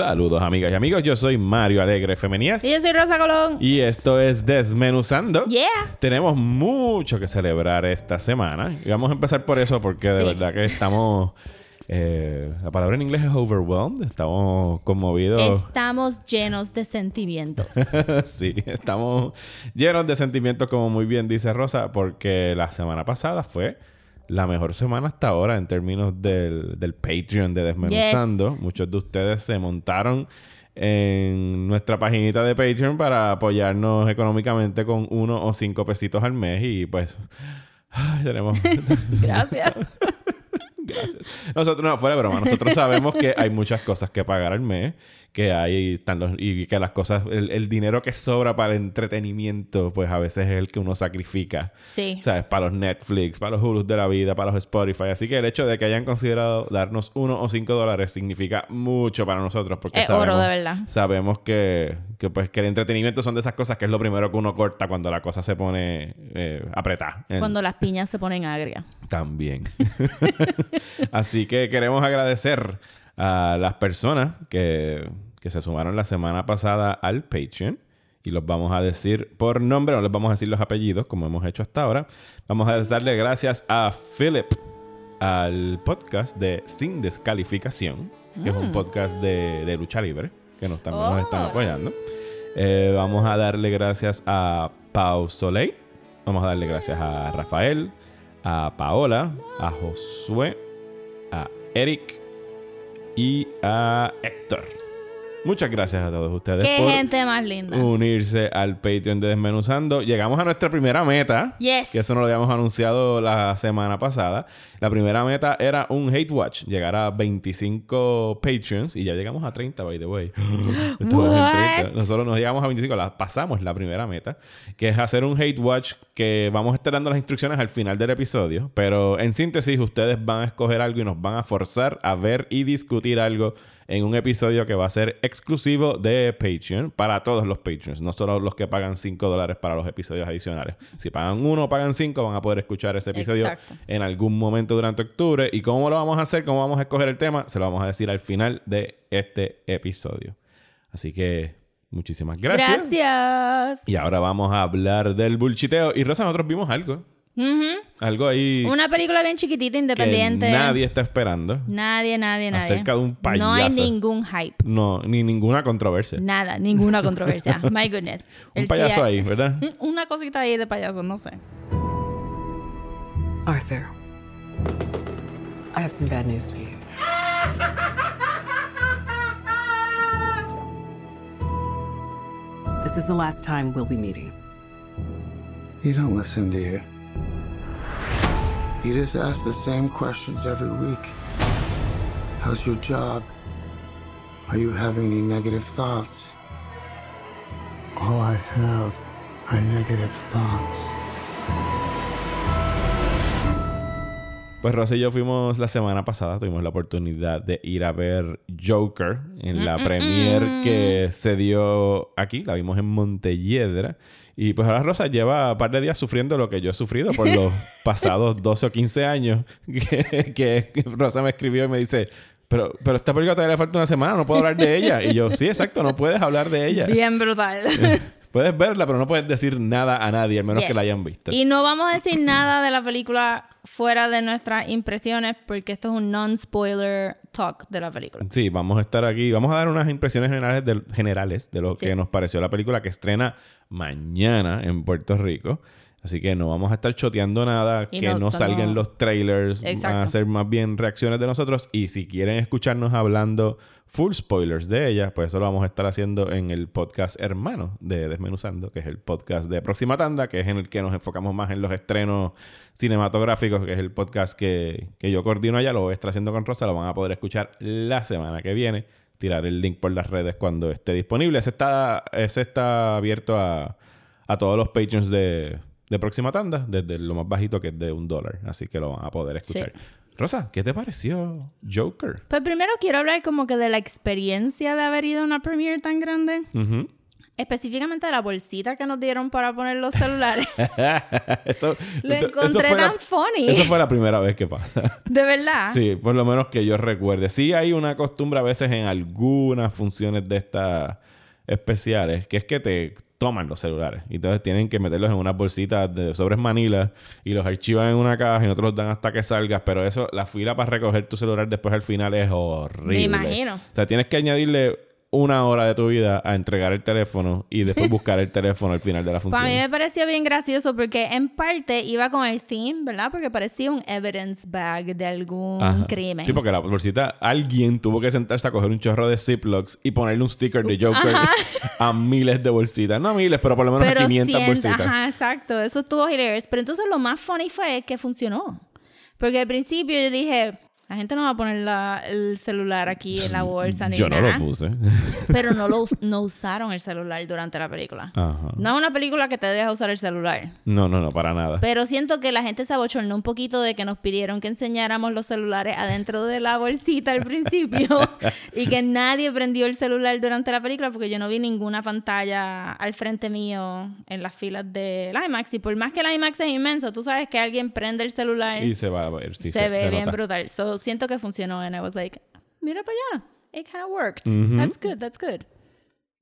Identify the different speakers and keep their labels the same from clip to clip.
Speaker 1: Saludos amigas y amigos, yo soy Mario Alegre Femenías
Speaker 2: Y yo soy Rosa Colón.
Speaker 1: y esto es Desmenuzando.
Speaker 2: Yeah.
Speaker 1: Tenemos mucho que celebrar esta semana y vamos a empezar por eso porque de
Speaker 2: Sí.
Speaker 1: verdad que estamos... eh, la palabra en inglés es overwhelmed, estamos conmovidos.
Speaker 2: Estamos llenos de sentimientos.
Speaker 1: sí, estamos llenos de sentimientos, como muy bien dice Rosa, porque la semana pasada fue la mejor semana hasta ahora en términos del, del Patreon de Desmenuzando. Muchos de ustedes se montaron en nuestra paginita de Patreon para apoyarnos económicamente con uno o cinco pesitos al mes y pues ay, tenemos
Speaker 2: Gracias.
Speaker 1: Gracias. Nosotros, no, fuera de broma, nosotros sabemos que hay muchas cosas que pagar al mes, que hay están los, y que las cosas, el, el dinero que sobra para el entretenimiento, pues a veces es el que uno sacrifica.
Speaker 2: Sí.
Speaker 1: ¿Sabes? Para los Netflix, para los Hulu de la vida, para los Spotify. Así que el hecho de que hayan considerado darnos uno o cinco dólares significa mucho para nosotros. Porque
Speaker 2: Es
Speaker 1: sabemos,
Speaker 2: oro, de verdad.
Speaker 1: Sabemos que, que, pues, que el entretenimiento son de esas cosas que es lo primero que uno corta cuando la cosa se pone eh, apretada.
Speaker 2: Cuando las piñas se ponen agrias.
Speaker 1: también. Así que queremos agradecer a las personas que, que se sumaron la semana pasada al Patreon. Y los vamos a decir por nombre, no les vamos a decir los apellidos como hemos hecho hasta ahora. Vamos a darle gracias a Philip, al podcast de Sin Descalificación, que es un podcast de, de lucha libre, que nos, también nos están
Speaker 2: Oh.
Speaker 1: apoyando. Eh, vamos a darle gracias a Pau Soleil. Vamos a darle gracias a Rafael, a Paola, a Josué, a Eric y a Héctor. Muchas gracias a todos ustedes
Speaker 2: Qué
Speaker 1: por
Speaker 2: gente más linda.
Speaker 1: unirse al Patreon de Desmenuzando. Llegamos a nuestra primera meta.
Speaker 2: Yes.
Speaker 1: Que eso nos lo habíamos anunciado la semana pasada. La primera meta era un Hate Watch. Llegar a 25 Patreons. Y ya llegamos a 30, by the way. Estamos en
Speaker 2: What?
Speaker 1: 30. Nosotros nos llegamos a 25. La pasamos la primera meta. Que es hacer un Hate Watch que vamos a estar dando las instrucciones al final del episodio. Pero en síntesis, ustedes van a escoger algo y nos van a forzar a ver y discutir algo en un episodio que va a ser exclusivo de Patreon para todos los Patreons, no solo los que pagan 5 dólares para los episodios adicionales. Si pagan uno o pagan 5, van a poder escuchar ese episodio
Speaker 2: Exacto.
Speaker 1: en algún momento durante octubre. ¿Y cómo lo vamos a hacer? ¿Cómo vamos a escoger el tema? Se lo vamos a decir al final de este episodio. Así que muchísimas gracias.
Speaker 2: Gracias.
Speaker 1: Y ahora vamos a hablar del bulchiteo. Y Rosa, nosotros vimos algo. Algo ahí
Speaker 2: Una película bien chiquitita,
Speaker 1: que
Speaker 2: independiente.
Speaker 1: nadie está esperando.
Speaker 2: Nadie, nadie, nadie.
Speaker 1: Acerca de un
Speaker 2: No hay
Speaker 1: payaso.
Speaker 2: ningún hype.
Speaker 1: No, ni ninguna controversia.
Speaker 2: Nada, ninguna controversia. My goodness.
Speaker 1: Un
Speaker 2: El
Speaker 1: payaso ahí, ¿verdad?
Speaker 2: Una cosita ahí de payaso, no sé.
Speaker 3: Arthur, I have some bad news for you. This is the last time we'll be meeting.
Speaker 4: You don't listen, do you? You just ask the same questions every week. How's your job? Are you having any negative thoughts? All I have are negative thoughts.
Speaker 1: Pues Rosa y yo fuimos la semana pasada, tuvimos la oportunidad de ir a ver Joker en la premiere que se dio aquí, la vimos en Montelledra. Y pues ahora Rosa lleva un par de días sufriendo lo que yo he sufrido por los pasados 12 o 15 años que, que Rosa me escribió y me dice, pero, pero esta película todavía le falta una semana, no puedo hablar de ella. Y yo, sí, exacto, no puedes hablar de ella.
Speaker 2: Bien brutal.
Speaker 1: Puedes verla, pero no puedes decir nada a nadie, al menos
Speaker 2: Yes.
Speaker 1: que la hayan visto.
Speaker 2: Y no vamos a decir nada de la película fuera de nuestras impresiones porque esto es un non-spoiler talk de la película.
Speaker 1: Sí, vamos a estar aquí. Vamos a dar unas impresiones generales de, generales de lo
Speaker 2: Sí.
Speaker 1: que nos pareció la película que estrena mañana en Puerto Rico. Así que no vamos a estar choteando nada,
Speaker 2: Y
Speaker 1: que
Speaker 2: no,
Speaker 1: no, salgan los trailers, van a ser más bien reacciones de nosotros. Y si quieren escucharnos hablando full spoilers de ella, pues eso lo vamos a estar haciendo en el podcast hermano de Desmenuzando, que es el podcast de Próxima Tanda, que es en el que nos enfocamos más en los estrenos cinematográficos, que es el podcast que, que yo coordino allá, lo voy a estar haciendo con Rosa, lo van a poder escuchar la semana que viene. tirar el link por las redes cuando esté disponible. Ese está, ese está abierto a, a todos los patrons de, de Próxima Tanda, desde lo más bajito que es de un dólar. Así que lo van a poder escuchar. Rosa, ¿qué te pareció Joker?
Speaker 2: Pues primero quiero hablar como que de la experiencia de haber ido a una premiere tan grande. Específicamente de la bolsita que nos dieron para poner los celulares.
Speaker 1: eso,
Speaker 2: Lo
Speaker 1: eso
Speaker 2: encontré
Speaker 1: la-
Speaker 2: tan funny.
Speaker 1: Eso fue la primera vez que pasa.
Speaker 2: De verdad.
Speaker 1: Sí, por lo menos que yo recuerde. Sí hay una costumbre a veces en algunas funciones de estas especiales, que es que te toman los celulares. Y entonces tienen que meterlos en unas bolsitas de sobres manila y los archivan en una caja y no te los dan hasta que salgas. Pero eso, la fila para recoger tu celular después al final es horrible.
Speaker 2: Me imagino.
Speaker 1: O sea, tienes que añadirle una hora de tu vida a entregar el teléfono y después buscar el teléfono al final de la función.
Speaker 2: Para mí me pareció bien gracioso porque en parte iba con el theme, ¿verdad? Porque parecía un evidence bag de algún
Speaker 1: Ajá.
Speaker 2: crimen.
Speaker 1: Sí, porque la bolsita, alguien tuvo que sentarse a coger un chorro de Ziplocs y ponerle un sticker de Joker a miles de bolsitas. No a miles, pero por lo menos a 500
Speaker 2: cien-
Speaker 1: bolsitas.
Speaker 2: Ajá, exacto. Eso estuvo hilarious. Pero entonces lo más funny fue que funcionó. Porque al principio yo dije, la gente no va a poner la- el celular aquí en la bolsa ni
Speaker 1: Yo no
Speaker 2: nada.
Speaker 1: lo puse.
Speaker 2: Pero no, lo, no usaron el celular durante la película.
Speaker 1: Ajá.
Speaker 2: No es una película que te deja usar el celular.
Speaker 1: No, no, no, para nada.
Speaker 2: Pero siento que la gente se abochornó un poquito de que nos pidieron que enseñáramos los celulares adentro de la bolsita al principio y que nadie prendió el celular durante la película porque yo no vi ninguna pantalla al frente mío en las filas del IMAX. Y por más que el IMAX es inmenso, tú sabes que alguien prende el celular
Speaker 1: Y se va a ver. Sí,
Speaker 2: se, ve bien
Speaker 1: nota.
Speaker 2: brutal. So, siento que funcionó and I was like, mira para allá. It kind of worked.
Speaker 1: Ujú.
Speaker 2: That's good, that's good.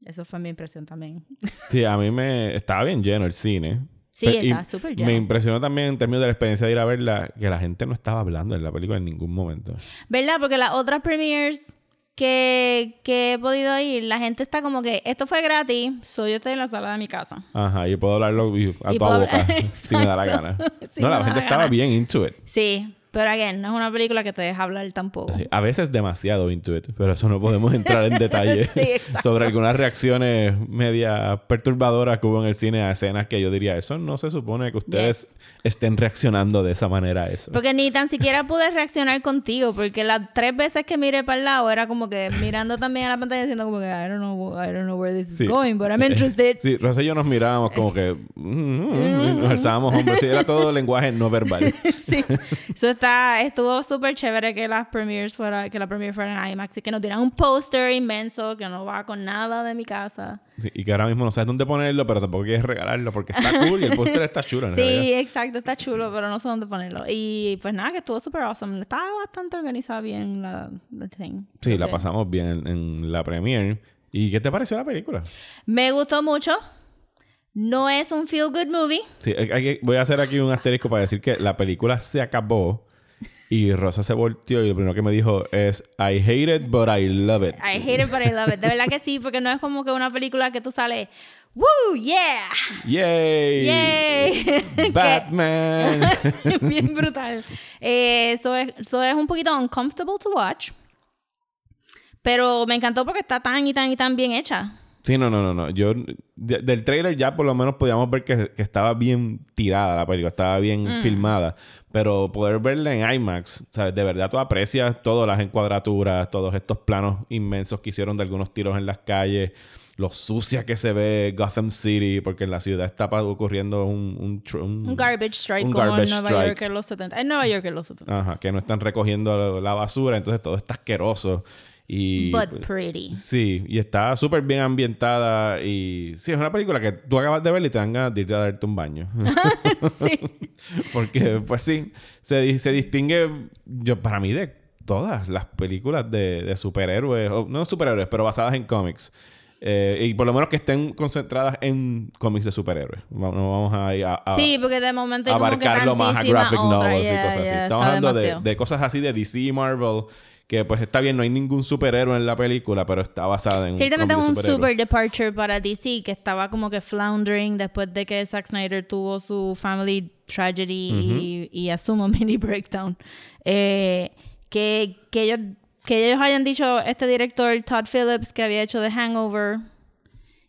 Speaker 2: Eso fue mi impresión también.
Speaker 1: Sí, a mí me... Estaba bien lleno el cine.
Speaker 2: Sí, estaba súper lleno.
Speaker 1: Me impresionó también en términos de la experiencia de ir a verla que la gente no estaba hablando en la película en ningún momento.
Speaker 2: ¿Verdad? Porque las otras premieres que, que he podido ir, la gente está como que esto fue gratis, soy yo estoy en la sala de mi casa.
Speaker 1: Ajá, y puedo hablarlo a
Speaker 2: Y
Speaker 1: toda
Speaker 2: puedo
Speaker 1: boca si me da la gana.
Speaker 2: Si
Speaker 1: no, la gente estaba
Speaker 2: gana.
Speaker 1: bien into it.
Speaker 2: Sí, pero again, no es una película que te deja hablar tampoco.
Speaker 1: Sí, a veces demasiado into it, pero eso no podemos entrar en detalle
Speaker 2: Sí,
Speaker 1: sobre algunas reacciones media perturbadoras que hubo en el cine a escenas que yo diría, eso no se supone que ustedes estén reaccionando de esa manera a eso.
Speaker 2: Porque ni tan siquiera pude reaccionar contigo, porque las tres veces que miré para el lado era como que mirando también a la pantalla diciendo como que I don't know, I don't know where this is
Speaker 1: Sí.
Speaker 2: going, but I'm interested.
Speaker 1: Sí, Rosa y yo nos mirábamos como que mm, mm, y nos alzábamos hombros. Sí, era todo lenguaje no verbal.
Speaker 2: sí. Eso está, estuvo súper chévere que las premieres fuera, que la premiere fuera en IMAX y que nos dieran un póster inmenso que no va con nada de mi casa.
Speaker 1: Sí, y que ahora mismo no sabes dónde ponerlo, pero tampoco quieres regalarlo porque está cool y el póster está chulo en
Speaker 2: Sí,
Speaker 1: realidad.
Speaker 2: exacto, está chulo, pero no sé dónde ponerlo. Y pues nada, que estuvo súper awesome. Estaba bastante organizada bien la, la thing.
Speaker 1: Sí, la pasamos bien en, en la premiere. ¿Y qué te pareció la película?
Speaker 2: Me gustó mucho. No es un feel good movie.
Speaker 1: Sí, hay- hay que- voy a hacer aquí un asterisco para decir que la película se acabó y Rosa se volteó y lo primero que me dijo es I hate it, but I love it.
Speaker 2: I hate it, but I love it. De verdad que sí, porque no es como que una película que tú sales, ¡Woo! ¡Yeah!
Speaker 1: ¡Yay!
Speaker 2: ¡Yay!
Speaker 1: ¡Batman!
Speaker 2: Bien brutal. Eh, Eso es, so es un poquito uncomfortable to watch. Pero me encantó porque está tan y tan y tan bien hecha.
Speaker 1: Sí, no, no, no, no. Yo, de- del trailer ya por lo menos podíamos ver que, que estaba bien tirada la película, estaba bien
Speaker 2: Mm.
Speaker 1: filmada. Pero poder verla en IMAX, ¿sabes? De verdad tú aprecias todas las encuadraturas, todos estos planos inmensos que hicieron de algunos tiros en las calles, lo sucia que se ve Gotham City, porque en la ciudad está ocurriendo un... Un, un-
Speaker 2: Un garbage strike
Speaker 1: un
Speaker 2: como
Speaker 1: garbage
Speaker 2: en Nueva
Speaker 1: strike.
Speaker 2: York en los 70. En Nueva York en los 70.
Speaker 1: Ajá, que no están recogiendo la basura, entonces todo está asqueroso. Y, pues,
Speaker 2: But pretty.
Speaker 1: Sí, y está súper bien ambientada y sí, es una película que tú acabas de ver y te dan ganas de ir a darte un baño.
Speaker 2: sí.
Speaker 1: Porque, pues sí, se, se distingue, yo para mí, de todas las películas de, de superhéroes, o no superhéroes, pero basadas en cómics. Eh, y por lo menos que estén concentradas en cómics de superhéroes. No vamos a, ir a, a-
Speaker 2: Sí, porque de momento hay como que
Speaker 1: abarcarlo más a graphic novels
Speaker 2: Yeah,
Speaker 1: y cosas así. Estamos hablando de, cosas así de DC Marvel, que pues está bien, no hay ningún superhéroe en la película, pero está basada en
Speaker 2: Ciertamente es un
Speaker 1: de superhéroes.
Speaker 2: super departure para DC que estaba como que floundering después de que Zack Snyder tuvo su family tragedy y, y asumo mini breakdown. Eh, que, que, ellos, que ellos hayan dicho, este director Todd Phillips que había hecho The Hangover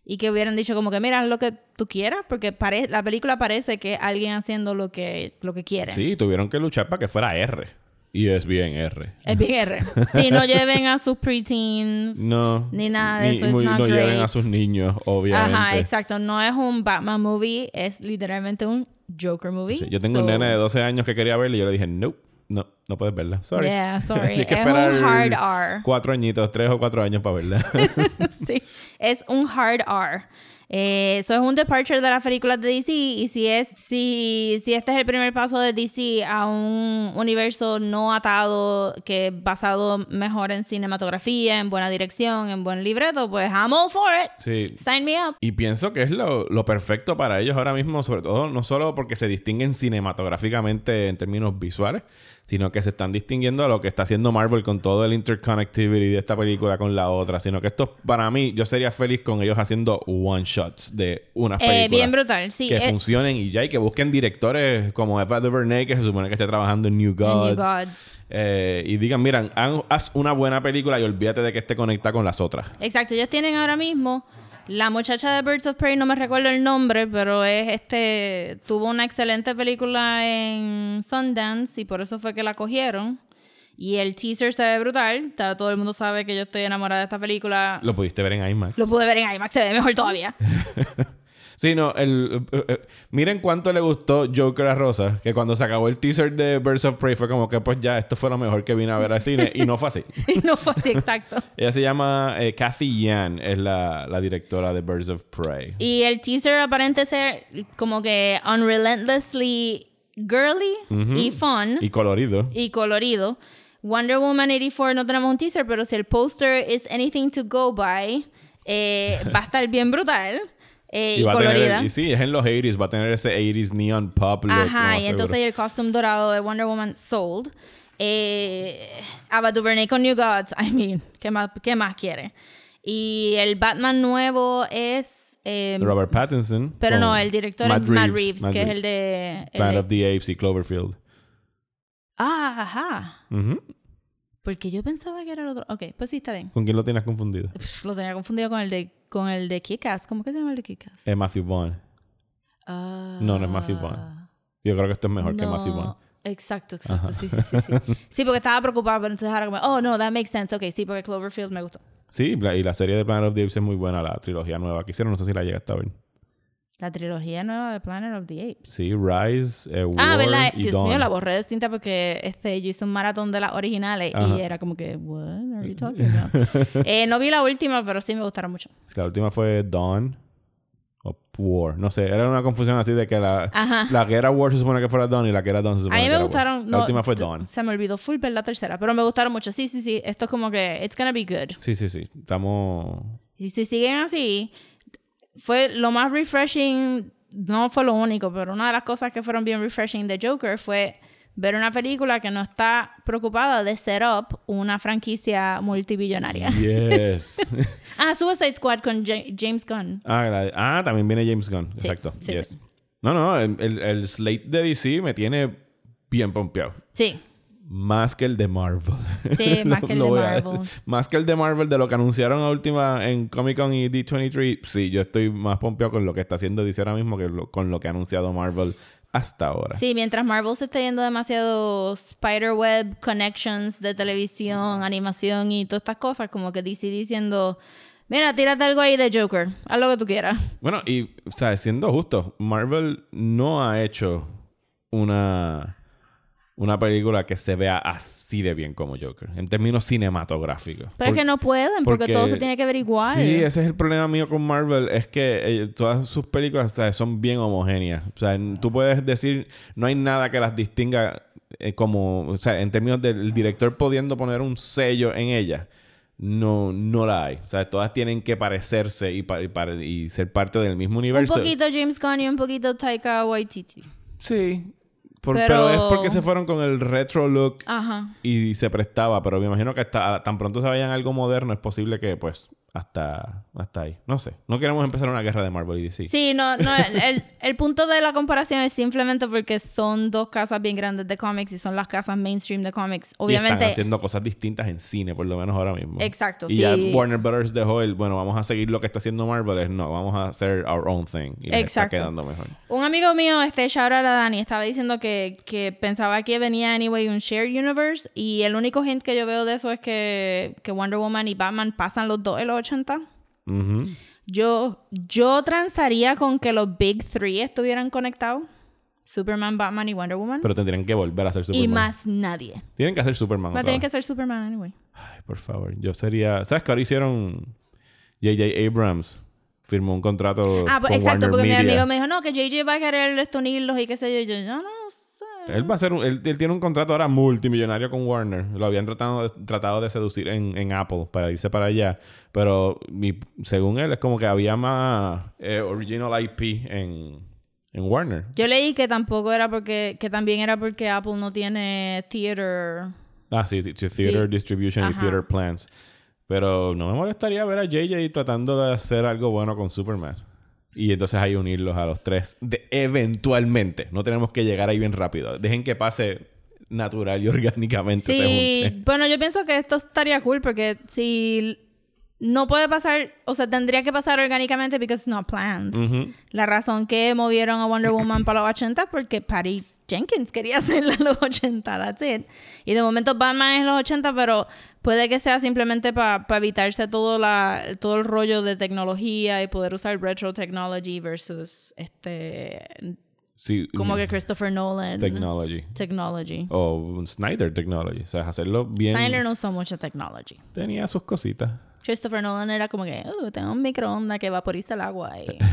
Speaker 2: y que hubieran dicho como que mira lo que tú quieras porque la película parece que es alguien haciendo lo que, lo que quiere.
Speaker 1: Sí, tuvieron que luchar para que fuera R. Y es bien R.
Speaker 2: Es bien R. Sí, no lleven a sus preteens.
Speaker 1: No.
Speaker 2: Ni nada de
Speaker 1: ni-
Speaker 2: eso,
Speaker 1: muy- no lleven a sus niños, obviamente.
Speaker 2: Ajá, exacto. No es un Batman movie, es literalmente un Joker movie.
Speaker 1: Sí, yo tengo
Speaker 2: So-
Speaker 1: un nene de 12 años que quería verla y yo le dije, no, no, no puedes verla. Sorry.
Speaker 2: Yeah, sorry.
Speaker 1: Que
Speaker 2: es un hard R.
Speaker 1: Cuatro añitos, tres o cuatro años para verla.
Speaker 2: sí, es un hard R. Eh, Eso es un departure de las películas de DC y si es si, si este es el primer paso de DC a un universo no atado que es basado mejor en cinematografía, en buena dirección, en buen libreto, pues I'm all for it.
Speaker 1: sí.
Speaker 2: Sign me up.
Speaker 1: Y pienso que es lo, lo perfecto para ellos ahora mismo, sobre todo no solo porque se distinguen cinematográficamente en términos visuales, sino que se están distinguiendo a lo que está haciendo Marvel con todo el interconnectivity de esta película con la otra, sino que esto para mí yo sería feliz con ellos haciendo one shots de unas
Speaker 2: Eh,
Speaker 1: películas.
Speaker 2: bien brutal, sí.
Speaker 1: que
Speaker 2: eh,
Speaker 1: funcionen y ya, y que busquen directores como Eva DuVernay, que se supone que esté trabajando en New Gods.
Speaker 2: New Gods.
Speaker 1: Eh, y digan, miran, haz una buena película y olvídate de que esté conectada con las otras.
Speaker 2: Exacto, ellos tienen ahora mismo la muchacha de Birds of Prey, no me recuerdo el nombre, pero es este tuvo una excelente película en Sundance y por eso fue que la cogieron. Y el teaser se ve brutal, Ta- todo el mundo sabe que yo estoy enamorada de esta película.
Speaker 1: Lo pudiste ver en IMAX.
Speaker 2: Lo pude ver en IMAX, se ve mejor todavía.
Speaker 1: Sí, no, el, eh, eh, miren cuánto le gustó Joker a Rosa, que cuando se acabó el teaser de Birds of Prey fue como que pues ya, esto fue lo mejor que vine a ver al cine y no fue así.
Speaker 2: y no fue así exacto.
Speaker 1: Ella se llama eh, Kathy Yan, es la, la directora de Birds of Prey.
Speaker 2: Y el teaser aparente ser como que unrelentlessly girly y fun.
Speaker 1: Y colorido.
Speaker 2: y colorido. Wonder Woman 84 no tenemos un teaser, pero si el póster is anything to go by, eh, va a estar bien brutal eh, y,
Speaker 1: tener
Speaker 2: colorida.
Speaker 1: y sí, es en los 80s, va a tener ese 80s neon pop look.
Speaker 2: Ajá,
Speaker 1: no,
Speaker 2: y entonces el costume dorado de Wonder Woman sold. Eh, Ava DuVernay con New Gods, I mean, ¿qué más, qué más quiere? Y el Batman nuevo es... eh,
Speaker 1: Robert Pattinson.
Speaker 2: pero no, el director es Matt Reeves,
Speaker 1: Matt
Speaker 2: que es el de... el de-
Speaker 1: of the Apes y Cloverfield.
Speaker 2: Ah, ajá. Porque yo pensaba que era el otro. Ok, pues sí, está bien.
Speaker 1: ¿Con quién lo tienes confundido?
Speaker 2: Lo tenía confundido con el de con el de Kick-Ass. ¿Cómo que se llama el de Kick-Ass?
Speaker 1: Es Matthew Vaughn.
Speaker 2: Ah.
Speaker 1: No, no es Matthew Vaughn. Yo creo que esto es mejor que Matthew Vaughn.
Speaker 2: Exacto, exacto. Sí, sí, sí, sí. Sí, porque estaba preocupada, pero entonces ahora como, oh, no, that makes sense. Ok, sí, porque Cloverfield me gustó.
Speaker 1: Sí, y la serie de Planet of the Apes es muy buena, la trilogía nueva que hicieron. No sé si la llegaste a ver.
Speaker 2: La trilogía nueva de Planet of the Apes.
Speaker 1: Sí, Rise, eh, War
Speaker 2: Ah, ¿verdad?
Speaker 1: y
Speaker 2: Dios
Speaker 1: Dawn.
Speaker 2: mío, la borré de cinta porque este, yo hice un maratón de las originales
Speaker 1: Ajá.
Speaker 2: y era como que, what are you talking about? eh, no vi la última, pero sí me gustaron mucho.
Speaker 1: La última fue Dawn o War. No sé, era una confusión así de que la,
Speaker 2: Ajá.
Speaker 1: la que era War se supone que fuera Dawn y la que era Dawn se
Speaker 2: A
Speaker 1: supone
Speaker 2: mí
Speaker 1: que
Speaker 2: me
Speaker 1: era War.
Speaker 2: gustaron.
Speaker 1: La
Speaker 2: no,
Speaker 1: última fue Dawn.
Speaker 2: Se me olvidó full ver la tercera, pero me gustaron mucho. Sí, sí, sí. Esto es como que, it's gonna be good.
Speaker 1: Sí, sí, sí. Estamos...
Speaker 2: Y si siguen así, fue lo más refreshing, no fue lo único, pero una de las cosas que fueron bien refreshing de Joker fue ver una película que no está preocupada de set up una franquicia multibillonaria.
Speaker 1: Yes.
Speaker 2: Ah, Suicide Squad con Ja- James Gunn.
Speaker 1: ah, ah, también viene James Gunn.
Speaker 2: Sí,
Speaker 1: Exacto.
Speaker 2: sí,
Speaker 1: yes.
Speaker 2: sí.
Speaker 1: No, no, el- el slate de DC me tiene bien pompeado.
Speaker 2: Sí,
Speaker 1: Más que el de Marvel.
Speaker 2: Sí, más que el de Marvel.
Speaker 1: más que el de Marvel, de lo que anunciaron a última en Comic Con y D23. Sí, yo estoy más pompeado con lo que está haciendo DC ahora mismo que lo- con lo que ha anunciado Marvel hasta ahora.
Speaker 2: Sí, mientras Marvel se está yendo demasiado spiderweb connections de televisión, animación y todas estas cosas, como que DC diciendo, mira, tírate algo ahí de Joker, haz lo que tú quieras.
Speaker 1: Bueno, y, o sea, siendo justo, Marvel no ha hecho una, una película que se vea así de bien como Joker, en términos cinematográficos.
Speaker 2: Pero es que no pueden, porque, todo se tiene que ver igual.
Speaker 1: Sí, ese es el problema mío con Marvel, es que eh, todas sus películas son bien homogéneas. O sea, tú puedes decir, no hay nada que las distinga eh, como, o sea, en términos del director pudiendo poner un sello en ellas. No, no la hay. O sea, todas tienen que parecerse y, pa- y y ser parte del mismo
Speaker 2: un
Speaker 1: universo.
Speaker 2: poquito James Gunn y un poquito Taika Waititi.
Speaker 1: Sí. Por-
Speaker 2: Pero-
Speaker 1: pero... es porque se fueron con el retro look
Speaker 2: Ajá.
Speaker 1: y se prestaba. Pero me imagino que hasta tan pronto se vayan algo moderno, es posible que, pues, hasta, hasta ahí. No sé. No queremos empezar una guerra de Marvel y DC.
Speaker 2: Sí, no, no. El, el, punto de la comparación es simplemente porque son dos casas bien grandes de cómics y son las casas mainstream de cómics. Obviamente.
Speaker 1: Están haciendo cosas distintas en cine, por lo menos ahora mismo.
Speaker 2: Exacto.
Speaker 1: Y ya Warner Brothers dejó el, bueno, vamos a seguir lo que está haciendo Marvel. No, vamos a hacer our own thing. Y está quedando mejor.
Speaker 2: Un amigo mío, este, shout a Dani, estaba diciendo que, que pensaba que venía anyway un shared universe y el único hint que yo veo de eso es que, que Wonder Woman y Batman pasan los dos 80. Yo, yo transaría con que los Big Three estuvieran conectados. Superman, Batman y Wonder Woman.
Speaker 1: Pero tendrían que volver a hacer Superman.
Speaker 2: Y más nadie.
Speaker 1: Tienen que hacer Superman.
Speaker 2: Va a tener que hacer Superman anyway.
Speaker 1: Ay, por favor. Yo sería... ¿Sabes que ahora hicieron... J.J. Abrams firmó un contrato
Speaker 2: ah, pues, exacto, porque mi amigo me dijo, no, que J.J. va a querer unirlos y qué sé yo. Yo, no, no
Speaker 1: él va a ser un- él, él tiene un contrato ahora multimillonario con Warner. Lo habían tratado, tratado de seducir en, en Apple para irse para allá. Pero mi- según él es como que había más eh, original IP en, en Warner.
Speaker 2: Yo leí que tampoco era porque, que también era porque Apple no tiene theater.
Speaker 1: Ah, sí, Theater
Speaker 2: Sí.
Speaker 1: Distribution y. Theater Plans. Pero no me molestaría ver a JJ tratando de hacer algo bueno con Superman. Y entonces ahí unirlos a los tres. De, eventualmente. No tenemos que llegar ahí bien rápido. Dejen que pase natural y orgánicamente. se
Speaker 2: Sí,
Speaker 1: junte.
Speaker 2: bueno, yo pienso que esto estaría cool porque si no puede pasar, o sea, tendría que pasar orgánicamente because it's not planned. La razón que movieron a Wonder Woman para los 80 es porque Patty Jenkins quería hacerla en los 80, that's it. Y de momento Batman es los 80, pero puede que sea simplemente para evitarse todo, la, todo el rollo de tecnología y poder usar retro technology versus este
Speaker 1: Sí,
Speaker 2: como
Speaker 1: mm,
Speaker 2: que Christopher Nolan
Speaker 1: Technology.
Speaker 2: technology.
Speaker 1: O Snyder Technology. O sea, hacerlo bien.
Speaker 2: Snyder no usó mucha technology.
Speaker 1: Tenía sus cositas.
Speaker 2: Christopher Nolan era como que, uh, tengo un microondas que vaporiza el agua. Y...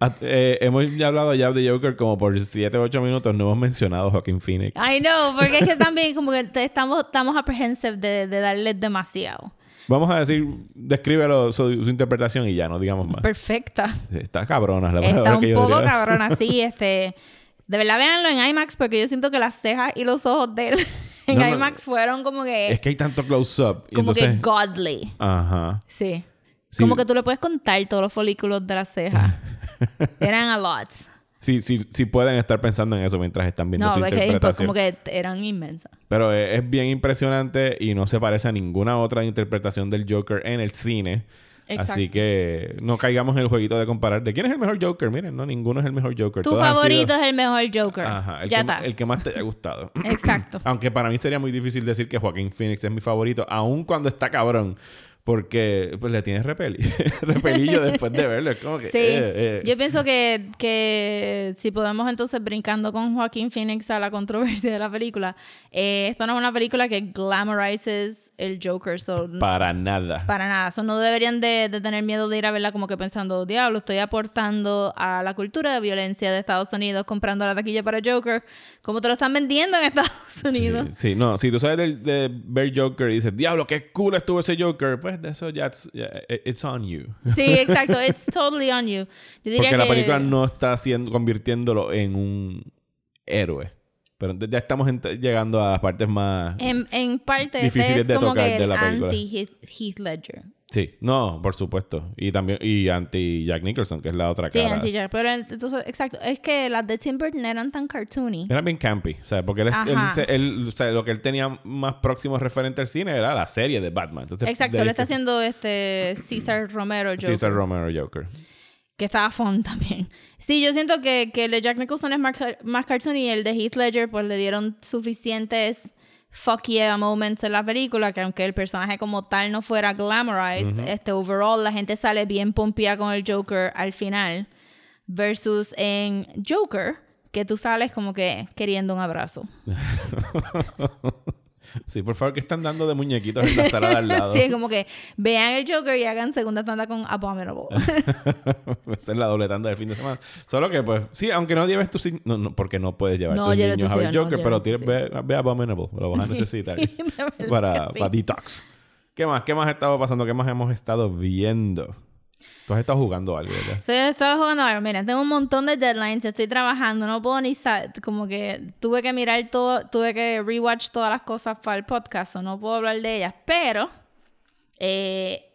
Speaker 1: Ah, eh, hemos ya hablado ya de Joker como por 7 o 8 minutos. No hemos mencionado a Joaquin Phoenix.
Speaker 2: I know, porque es que también como que estamos, estamos apprehensive de, de darle demasiado.
Speaker 1: Vamos a decir, descríbelo su, su interpretación y ya, no digamos más.
Speaker 2: Perfecta.
Speaker 1: Sí, Está cabrona la
Speaker 2: Está
Speaker 1: palabra
Speaker 2: un
Speaker 1: que yo
Speaker 2: poco
Speaker 1: diría.
Speaker 2: cabrón así, este... De verdad, véanlo en IMAX porque yo siento que las cejas y los ojos de él en
Speaker 1: No, no,
Speaker 2: IMAX fueron como que...
Speaker 1: Es que hay tanto close-up.
Speaker 2: como
Speaker 1: entonces...
Speaker 2: que godly.
Speaker 1: Ajá.
Speaker 2: Sí.
Speaker 1: Sí.
Speaker 2: Como que tú le puedes contar todos los folículos de las cejas. Eran a lot.
Speaker 1: Sí, sí, sí pueden estar pensando en eso mientras están viendo
Speaker 2: No,
Speaker 1: su
Speaker 2: es que impo-
Speaker 1: interpretación.
Speaker 2: como que eran inmensas.
Speaker 1: Pero es, es bien impresionante y no se parece a ninguna otra interpretación del Joker en el cine.
Speaker 2: Exacto.
Speaker 1: Así que no caigamos en el jueguito de comparar de quién es el mejor Joker. Miren, no, ninguno es el mejor Joker.
Speaker 2: Tu favorito
Speaker 1: sido-
Speaker 2: es el mejor Joker.
Speaker 1: Ajá, el,
Speaker 2: ya
Speaker 1: que,
Speaker 2: está.
Speaker 1: el que más te haya gustado.
Speaker 2: Exacto.
Speaker 1: Aunque para mí sería muy difícil decir que Joaquín Phoenix es mi favorito, aun cuando está cabrón. Porque pues le tienes repeli repelillo después de verlo. Es como que.
Speaker 2: Sí,
Speaker 1: eh, eh.
Speaker 2: yo pienso que, que si podemos entonces brincando con Joaquín Phoenix a la controversia de la película, eh, esto no es una película que glamorizes el Joker, so,
Speaker 1: Para nada.
Speaker 2: para nada, so, no deberían de, de tener miedo de ir a verla como que pensando, diablo, estoy aportando a la cultura de violencia de Estados Unidos comprando la taquilla para Joker, como te lo están vendiendo en Estados Unidos.
Speaker 1: Sí, sí, no, si tú sabes del- de, ver Joker y dices, diablo, qué cool estuvo ese Joker, pues de eso ya it's, ya, it's on you.
Speaker 2: Sí, exacto, it's totally on you. Yo diría
Speaker 1: Porque la
Speaker 2: que-
Speaker 1: película no está haciendo, convirtiéndolo en un héroe. Pero ya estamos llegando a las partes más...
Speaker 2: En, en parte,
Speaker 1: Difíciles
Speaker 2: es
Speaker 1: de
Speaker 2: como
Speaker 1: tocar
Speaker 2: que
Speaker 1: de
Speaker 2: el
Speaker 1: la película.
Speaker 2: anti-Heath Heath Ledger.
Speaker 1: Sí, no, por supuesto. Y también, y anti Jack Nicholson, que es la otra
Speaker 2: Sí,
Speaker 1: cara.
Speaker 2: anti Jack. Pero entonces, exacto, es que las de Tim Burton eran tan cartoony.
Speaker 1: Era bien campy, o sea, porque él, o sea, lo que él tenía más próximo referente al cine era la serie de Batman. Entonces,
Speaker 2: Exacto, le está
Speaker 1: que-
Speaker 2: haciendo este César Romero Joker,
Speaker 1: Cesar Romero Joker.
Speaker 2: que estaba fun también. Sí, yo siento que, que el de Jack Nicholson es más, más cartoony y el de Heath Ledger pues le dieron suficientes fuck yeah moments en la película que aunque el personaje como tal no fuera glamorized, este overall la gente sale bien pompía con el Joker al final versus en Joker que tú sales como que queriendo un abrazo.
Speaker 1: Sí, por favor, que están dando de muñequitos en la sala de al lado.
Speaker 2: sí, como que vean el Joker y hagan segunda tanda con Abominable.
Speaker 1: Esa es la doble tanda del fin de semana. Solo que, pues, sí, aunque no lleves tus no, no, porque no puedes llevar
Speaker 2: No,
Speaker 1: tus niños a ver Joker, pero tienes, ve, ve Abominable, lo vas a necesitar para,
Speaker 2: sí.
Speaker 1: para detox. ¿Qué más? ¿Qué más ha estado pasando? ¿Qué más hemos estado viendo? Tú has estado jugando algo, ¿verdad?
Speaker 2: Estoy, estaba jugando algo. Mira, tengo un montón de deadlines. Estoy trabajando. No puedo ni... sa- Como que tuve que mirar todo... Tuve que rewatch todas las cosas para el podcast. o no puedo hablar de ellas. Pero... eh,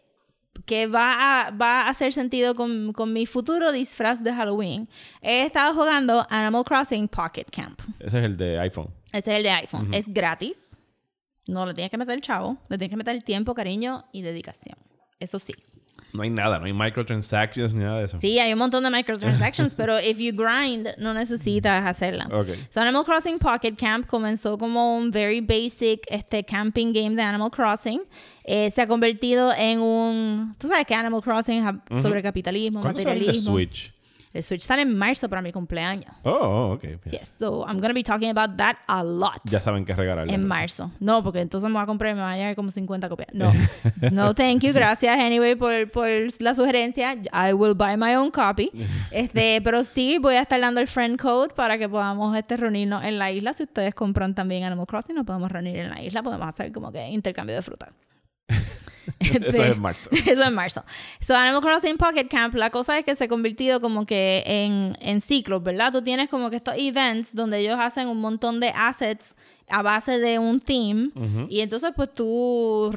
Speaker 2: que va a, va a hacer sentido con, con mi futuro disfraz de Halloween. He estado jugando Animal Crossing Pocket Camp.
Speaker 1: Ese es el de iPhone.
Speaker 2: Este es el de iPhone. Es gratis. No le tienes que meter el chavo. Le tienes que meter el tiempo, cariño y dedicación. Eso sí.
Speaker 1: No hay nada, no hay microtransactions ni nada de eso.
Speaker 2: Sí, hay un montón de microtransactions, pero if you grind, no necesitas hacerla.
Speaker 1: Ok.
Speaker 2: So Animal Crossing Pocket Camp comenzó como un very basic este, camping game de Animal Crossing. Eh, se ha convertido en un... Tú sabes que Animal Crossing es sobre capitalismo,
Speaker 1: ¿Cuándo sale el
Speaker 2: materialismo.
Speaker 1: Switch?
Speaker 2: El Switch sale en marzo para mi cumpleaños.
Speaker 1: Oh, oh, ok.
Speaker 2: Yes, so I'm gonna be talking about that a lot.
Speaker 1: Ya saben qué regalarle.
Speaker 2: En marzo. No, porque entonces me voy a comprar y me van a llegar como 50 copias. No. No, thank you. Gracias, anyway, por, por la sugerencia. I will buy my own copy. Este, pero sí, voy a estar dando el friend code para que podamos este, reunirnos en la isla. Si ustedes compran también Animal Crossing, nos podemos reunir en la isla. Podemos hacer como que intercambio de fruta.
Speaker 1: Eso es en marzo.
Speaker 2: Eso en marzo. So, Animal Crossing Pocket Camp, la cosa es que se ha convertido como que en, en ciclos, ¿verdad? Tú tienes como que estos events donde ellos hacen un montón de assets a base de un theme. Y entonces, pues tú.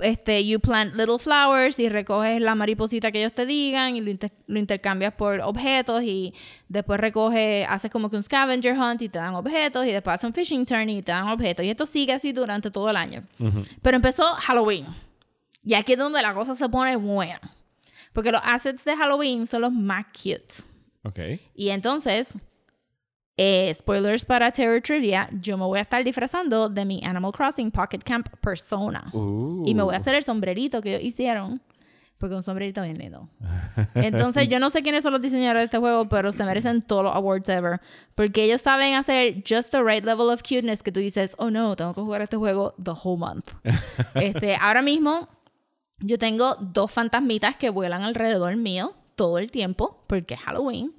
Speaker 2: Este, you plant little flowers y recoges la mariposita que ellos te digan y lo, inter- lo intercambias por objetos y después recoges, haces como que un scavenger hunt y te dan objetos y después haces un fishing turn y te dan objetos y esto sigue así durante todo el año. Pero empezó Halloween. Y aquí es donde la cosa se pone buena. Porque los assets de Halloween son los más cute.
Speaker 1: Ok.
Speaker 2: Y entonces, eh, spoilers para Terror Trivia, yo me voy a estar disfrazando de mi Animal Crossing Pocket Camp persona.
Speaker 1: Uh.
Speaker 2: Y me voy a hacer el sombrerito que ellos hicieron. Porque un sombrerito bien lindo. Entonces, yo no sé quiénes son los diseñadores de este juego, pero se merecen todos los awards ever. Porque ellos saben hacer just the right level of cuteness que tú dices, oh no, tengo que jugar este juego the whole month. este, ahora mismo, yo tengo dos fantasmitas que vuelan alrededor mío todo el tiempo, porque es Halloween.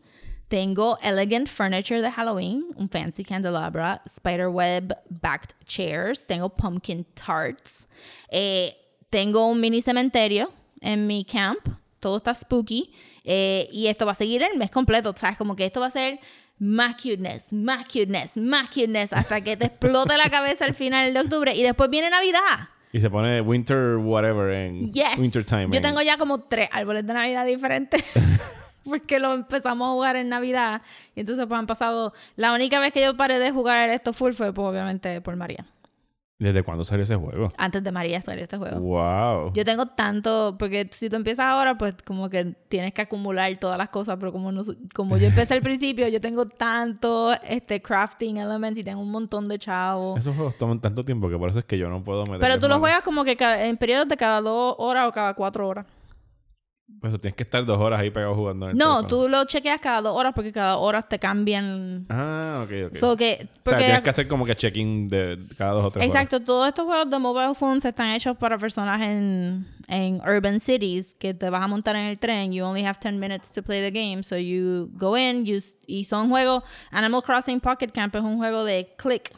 Speaker 2: Tengo elegant furniture de Halloween, un fancy candelabra, spiderweb backed chairs, tengo pumpkin tarts, eh, tengo un mini cementerio en mi camp, todo está spooky, eh, y esto va a seguir el mes completo, ¿sabes? Como que esto va a ser más cuteness, más cuteness, más cuteness, hasta que te explote la cabeza al final de octubre, y después viene Navidad.
Speaker 1: Y se pone winter whatever en
Speaker 2: Yes.
Speaker 1: winter time.
Speaker 2: Yo
Speaker 1: en-
Speaker 2: tengo ya como tres árboles de Navidad diferentes. Porque lo empezamos a jugar en Navidad. Y entonces pues han pasado... La única vez que yo paré de jugar esto full fue pues, obviamente por María.
Speaker 1: ¿Desde cuándo salió ese juego?
Speaker 2: Antes de María salió este juego.
Speaker 1: Wow.
Speaker 2: Yo tengo tanto... Porque si tú empiezas ahora, pues como que tienes que acumular todas las cosas. Pero como, no, como yo empecé al principio, yo tengo tanto este, crafting elements y tengo un montón de chavos.
Speaker 1: Esos juegos toman tanto tiempo que por eso es que yo no puedo meter.
Speaker 2: Pero tú los juegas como que en periodos de cada dos horas o cada cuatro horas.
Speaker 1: Pues tienes que estar dos horas ahí pegado jugando. en
Speaker 2: No, tú lo chequeas cada dos horas porque cada hora te cambian.
Speaker 1: Ah, ok, ok.
Speaker 2: So que,
Speaker 1: o sea, tienes que hacer como que check-in de cada dos o tres
Speaker 2: exacto, todos estos juegos de mobile phones están hechos para personas en, en urban cities que te vas a montar en el tren. You only have 10 minutes to play the game. So you go in you, y son juegos. Animal Crossing Pocket Camp es un juego de click.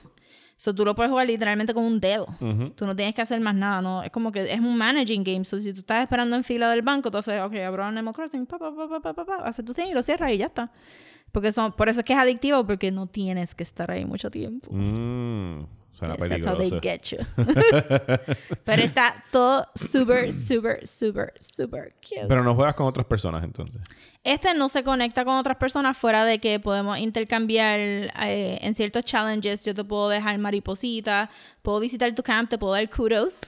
Speaker 2: So tú lo puedes jugar literalmente con un dedo. Tú no tienes que hacer más nada, ¿no? Es como que es un managing game. So si tú estás esperando en fila del banco, haces, ok, abro Animal Crossing, pa, pa, pa, pa, pa, pa, haces tu thing y lo cierras y ya está. Porque son, por eso es que es adictivo, porque no tienes que estar ahí mucho tiempo.
Speaker 1: Mmm, suena
Speaker 2: Yes, that's how they
Speaker 1: peligroso.
Speaker 2: get you. Pero está todo súper, súper, súper, súper cute.
Speaker 1: Pero no juegas con otras personas entonces.
Speaker 2: Este no se conecta con otras personas fuera de que podemos intercambiar eh, en ciertos challenges. Yo te puedo dejar mariposita, puedo visitar tu camp, te puedo dar kudos.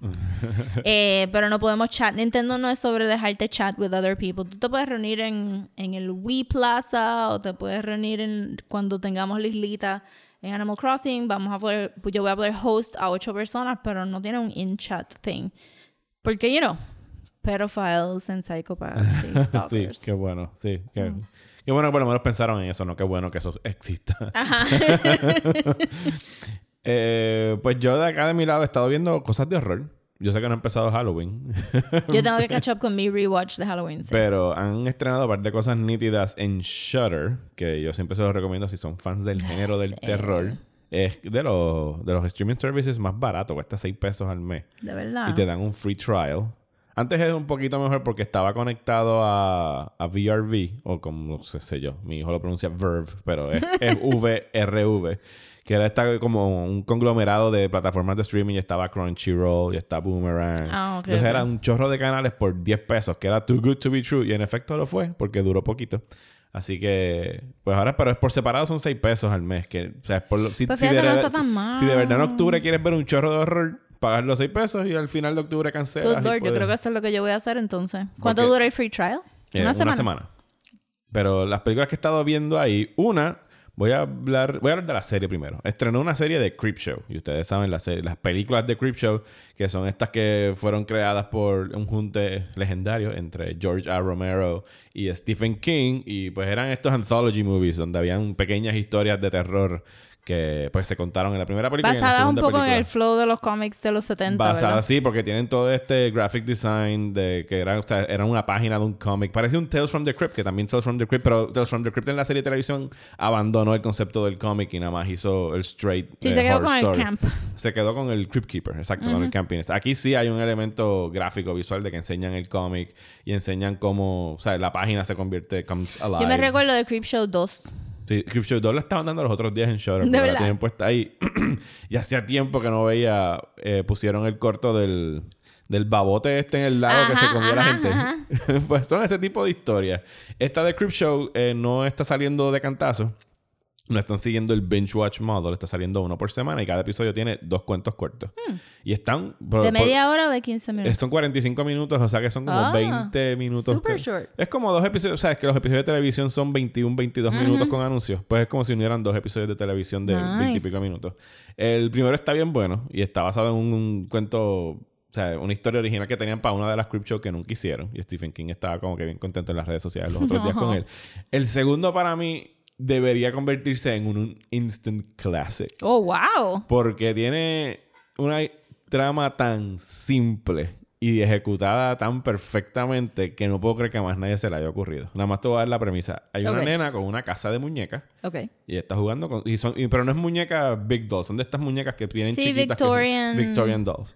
Speaker 2: Eh, pero no podemos chat. Nintendo no es sobre dejarte chat with other people. Tú te puedes reunir en, en el Wii Plaza o te puedes reunir en, cuando tengamos la islita en Animal Crossing. Vamos a poder, pues yo voy a poder host a ocho personas, pero no tiene un in-chat thing. Porque, you know, pedophiles and psychopaths
Speaker 1: sí, qué bueno. Sí, qué,
Speaker 2: Mm.
Speaker 1: qué bueno que por lo menos pensaron en eso, ¿no? Qué bueno que eso exista.
Speaker 2: Ajá.
Speaker 1: Eh, pues yo de acá de mi lado he estado viendo cosas de horror. Yo sé que no ha empezado Halloween,
Speaker 2: Yo tengo que catch up con mi rewatch de Halloween. sí.
Speaker 1: pero han estrenado un par de cosas nítidas en Shudder, que yo siempre se los recomiendo si son fans del género del
Speaker 2: sí.
Speaker 1: terror. Es de los, de los streaming services más barato, cuesta 6 pesos al mes.
Speaker 2: De verdad.
Speaker 1: Y te dan un free trial. Antes era un poquito mejor porque estaba conectado a, a VRV, o como no sé, sé yo, mi hijo lo pronuncia Verve, pero es, es VRV, que era esta como un conglomerado de plataformas de streaming. Y estaba Crunchyroll, y está Boomerang.
Speaker 2: Ah, ok,
Speaker 1: Entonces era un chorro de canales por 10 pesos, que era too good to be true. Y en efecto lo fue, porque duró poquito. Así que, pues ahora, pero es por separado, son 6 pesos al mes. Que, o sea, es por lo- si, si de,
Speaker 2: no
Speaker 1: verdad-
Speaker 2: está tan
Speaker 1: si- si de verdad en octubre quieres ver un chorro de horror, pagar los 6 pesos y al final de octubre cancelas.
Speaker 2: Good
Speaker 1: y
Speaker 2: Lord, yo creo que eso es lo que yo voy a hacer entonces. ¿Cuánto dura el free trial?
Speaker 1: Eh,
Speaker 2: una semana.
Speaker 1: Pero las películas que he estado viendo ahí, una, voy a hablar, voy a hablar de la serie primero. Estrenó una serie de Creepshow. Y ustedes saben la serie, las películas de Creepshow, que son estas que fueron creadas por un junte legendario entre George R. Romero y Stephen King. Y pues eran estos anthology movies donde habían pequeñas historias de terror que pues se contaron en la primera película y en la
Speaker 2: Basada un
Speaker 1: segunda
Speaker 2: poco en
Speaker 1: película.
Speaker 2: el flow de los cómics de los 70,
Speaker 1: Basada,
Speaker 2: ¿verdad?
Speaker 1: sí, porque tienen todo este graphic design de que era, o sea, era una página de un cómic. Parece un Tales from the Crypt, que también Tales from the Crypt, pero Tales from the Crypt en la serie de televisión abandonó el concepto del cómic y nada más hizo el straight
Speaker 2: Sí,
Speaker 1: eh,
Speaker 2: se quedó con el
Speaker 1: story.
Speaker 2: camp.
Speaker 1: Se quedó con el Crypt Keeper, exacto, con el camping. Aquí sí hay un elemento gráfico, visual de que enseñan el cómic y enseñan cómo, o sea, la página se convierte, comes alive.
Speaker 2: Yo me recuerdo de Creepshow 2.
Speaker 1: Sí, Creepshow 2 la estaban dando los otros días en Shutter.
Speaker 2: ¿De
Speaker 1: La tienen puesta ahí. y hacía tiempo que no veía... eh, pusieron el corto del... Del babote este en el lago que se
Speaker 2: Ajá,
Speaker 1: comía la
Speaker 2: ajá,
Speaker 1: gente. pues son ese tipo de historias. Esta de Creepshow eh, no está saliendo de cantazo. No están siguiendo el binge watch model. Está saliendo uno por semana y cada episodio tiene dos cuentos cortos. Y están... por-
Speaker 2: Hmm. ¿De
Speaker 1: por-
Speaker 2: media hora o de 15
Speaker 1: eh,
Speaker 2: minutos?
Speaker 1: son 45 minutos, o sea que son como
Speaker 2: Ah,
Speaker 1: 20 minutos.
Speaker 2: super
Speaker 1: que-
Speaker 2: short.
Speaker 1: Es como dos episodios, o sea, es que los episodios de televisión son 21, 22 minutos con anuncios. Pues es como si unieran dos episodios de televisión de
Speaker 2: Nice.
Speaker 1: 20 y pico minutos. El primero está bien bueno y está basado en un, un cuento, o sea, una historia original que tenían para una de las Creep Show que nunca hicieron. Y Stephen King estaba como que bien contento en las redes sociales los otros días con él. El segundo para mí debería convertirse en un, instant classic.
Speaker 2: Oh, wow.
Speaker 1: Porque tiene una trama tan simple y ejecutada tan perfectamente que no puedo creer que a más nadie se le haya ocurrido. Nada más te voy a dar la premisa. Hay una nena con una casa de muñecas
Speaker 2: Ok.
Speaker 1: y está jugando con... Y son, y- pero no es muñeca Big Dolls, son de estas muñecas que vienen
Speaker 2: Sí,
Speaker 1: chiquitas. que son
Speaker 2: Victorian-
Speaker 1: Victorian Dolls.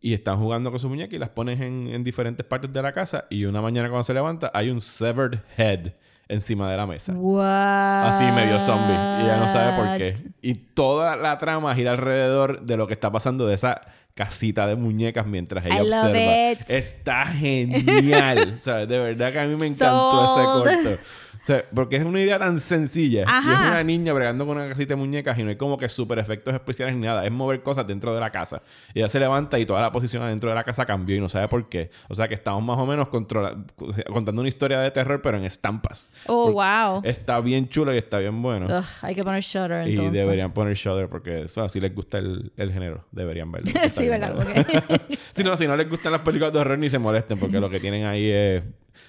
Speaker 1: Y están jugando con sus muñecas y las pones en, en diferentes partes de la casa y una mañana cuando se levanta hay un severed head encima de la mesa.
Speaker 2: What?
Speaker 1: Así medio zombie. Y ella no sabe por qué. Y toda la trama gira alrededor de lo que está pasando de esa casita de muñecas mientras ella
Speaker 2: I love
Speaker 1: observa.
Speaker 2: it.
Speaker 1: Está genial. o sea, de verdad que a mí me encantó ese corto. O sea, porque es una idea tan sencilla. Y es
Speaker 2: Ajá.
Speaker 1: una niña bregando con una casita de muñecas y no hay como que super efectos especiales ni nada. Es mover cosas dentro de la casa. Y ella se levanta y toda la posición adentro de la casa cambió y no sabe por qué. O sea que estamos más o menos contando una historia de terror, pero en estampas.
Speaker 2: Oh, wow.
Speaker 1: Está bien chulo y está bien bueno.
Speaker 2: Ugh, hay que poner Shutter
Speaker 1: y
Speaker 2: entonces.
Speaker 1: deberían poner Shudder porque bueno, si les gusta el, el género, deberían verlo.
Speaker 2: Sí, ¿verdad?
Speaker 1: si no, si no les gustan las películas de horror, ni se molesten porque lo que tienen ahí es...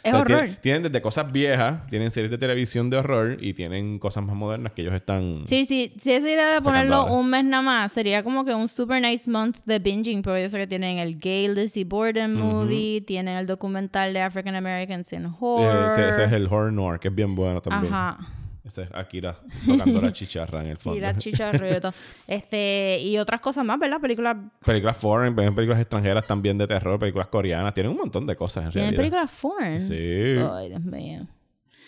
Speaker 2: Es horror.
Speaker 1: Tienen, tienen desde cosas viejas, tienen series de televisión de horror y tienen cosas más modernas que ellos están...
Speaker 2: Sí, sí, sí, esa idea de ponerlo un mes nada más sería como que un super nice month de binging, pero yo sé que tienen el Gay Lizzie Borden movie, tienen el documental de African Americans in
Speaker 1: Eh,
Speaker 2: Horror.
Speaker 1: ese, ese es el horror noir, que es bien bueno también.
Speaker 2: Ajá.
Speaker 1: Ese es Akira tocando la chicharra en el fondo.
Speaker 2: Sí, la chicharrito. este, y otras cosas más, ¿verdad? Películas.
Speaker 1: películas foreign, películas extranjeras también de terror, películas coreanas. Tienen un montón de cosas en
Speaker 2: ¿Tienen
Speaker 1: realidad.
Speaker 2: películas foreign?
Speaker 1: Sí.
Speaker 2: Ay, Dios mío.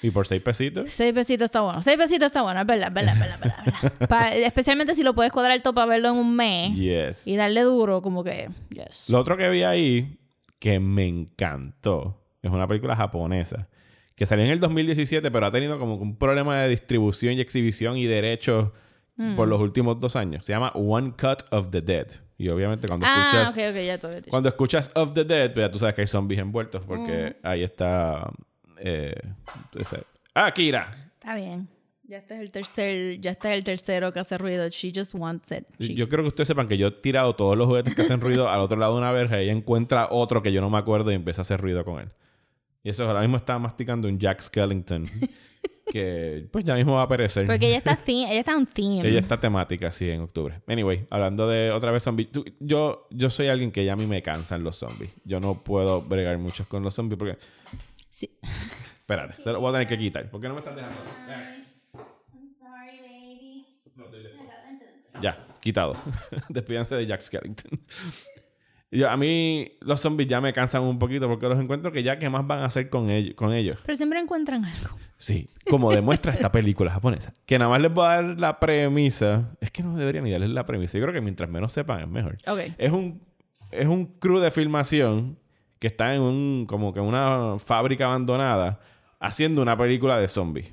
Speaker 1: Y por seis pesitos.
Speaker 2: Seis pesitos está bueno. Seis pesitos está bueno, es verdad, es verdad, es verdad, es verdad, es verdad. Pa- especialmente si lo puedes cuadrar el top para verlo en un mes
Speaker 1: Yes.
Speaker 2: y darle duro, como que. Yes.
Speaker 1: Lo otro que vi ahí que me encantó es una película japonesa que salió en el 2017, pero ha tenido como un problema de distribución y exhibición y derechos
Speaker 2: Mm.
Speaker 1: por los últimos dos años. Se llama One Cut of the Dead. Y obviamente cuando
Speaker 2: Ah,
Speaker 1: escuchas
Speaker 2: ok, ok, ya todo.
Speaker 1: cuando escuchas of the Dead, pues ya tú sabes que hay zombies envueltos porque ahí está eh, ese- Akira.
Speaker 2: Está bien. Ya este es el tercer, ya este es el tercero que hace ruido. She just wants it. She-
Speaker 1: Yo quiero que ustedes sepan que yo he tirado todos los juguetes que hacen ruido al otro lado de una verja y ella encuentra otro que yo no me acuerdo y empieza a hacer ruido con él. Y eso ahora mismo está masticando un Jack Skellington que pues ya mismo va a aparecer.
Speaker 2: Porque ella está, theme- ella está un theme.
Speaker 1: Ella está temática, sí, en octubre. Anyway, hablando de otra vez zombies. tú- yo, yo soy alguien que ya a mí me cansan los zombies. Yo no puedo bregar mucho con los zombies porque...
Speaker 2: Sí.
Speaker 1: Espérate, se lo voy a tener que quitar. ¿Por qué no me estás dejando? Ya, quitado. Despídanse de Jack Skellington. Yo, a mí los zombies ya me cansan un poquito porque los encuentro que ya qué más van a hacer con ellos. Con ellos.
Speaker 2: Pero siempre encuentran algo.
Speaker 1: Sí, como demuestra esta película japonesa. Que nada más les voy a dar la premisa. Es que no debería ni darles la premisa. Yo creo que mientras menos sepan es mejor. Es un, es un crew de filmación que está en un, como que una fábrica abandonada haciendo una película de zombies.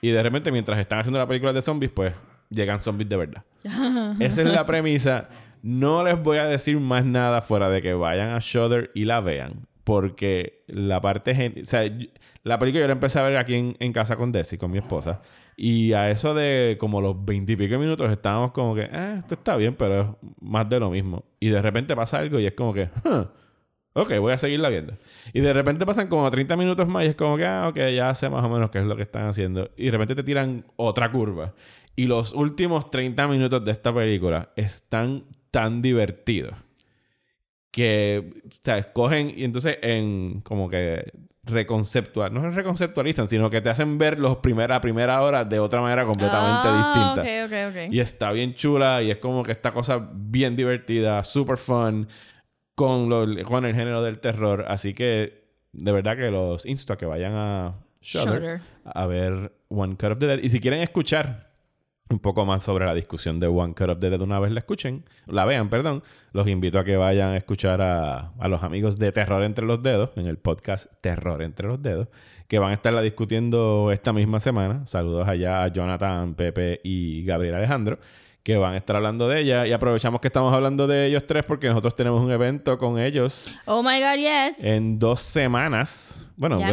Speaker 1: Y de repente, mientras están haciendo la película de zombies, pues llegan zombies de verdad. Esa es la premisa. No les voy a decir más nada fuera de que vayan a Shudder y la vean. Porque la parte... O sea, la película yo la empecé a ver aquí en, en casa con Desi, con mi esposa. Y a eso de como los veintipico minutos estábamos como que... Eh, esto está bien, pero es más de lo mismo. Y de repente pasa algo y es como que... "Huh, Ok, voy a seguirla viendo. Y de repente pasan como 30 minutos más y es como que, ah, ok, ya sé más o menos qué es lo que están haciendo. Y de repente te tiran otra curva. Y los últimos 30 minutos de esta película están tan divertidos que, o sea, escogen y entonces en como que reconceptual, no reconceptualizan, sino que te hacen ver los primera primera hora de otra manera completamente
Speaker 2: Ah,
Speaker 1: distinta. Y está bien chula y es como que esta cosa bien divertida, super fun, con, lo- con el género del terror. Así que de verdad que los insto a que vayan a Shudder
Speaker 2: Shudder.
Speaker 1: a ver One Cut of the Dead. Y si quieren escuchar un poco más sobre la discusión de One Cut of the Dead una vez la escuchen, la vean, perdón, los invito a que vayan a escuchar a, a los amigos de Terror Entre los Dedos en el podcast Terror Entre los Dedos, que van a estarla discutiendo esta misma semana. Saludos allá a Jonathan, Pepe y Gabriel Alejandro, que van a estar hablando de ella. Y aprovechamos que estamos hablando de ellos tres porque nosotros tenemos un evento con ellos
Speaker 2: Oh my god, yes.
Speaker 1: en dos semanas. Bueno,
Speaker 2: Ya.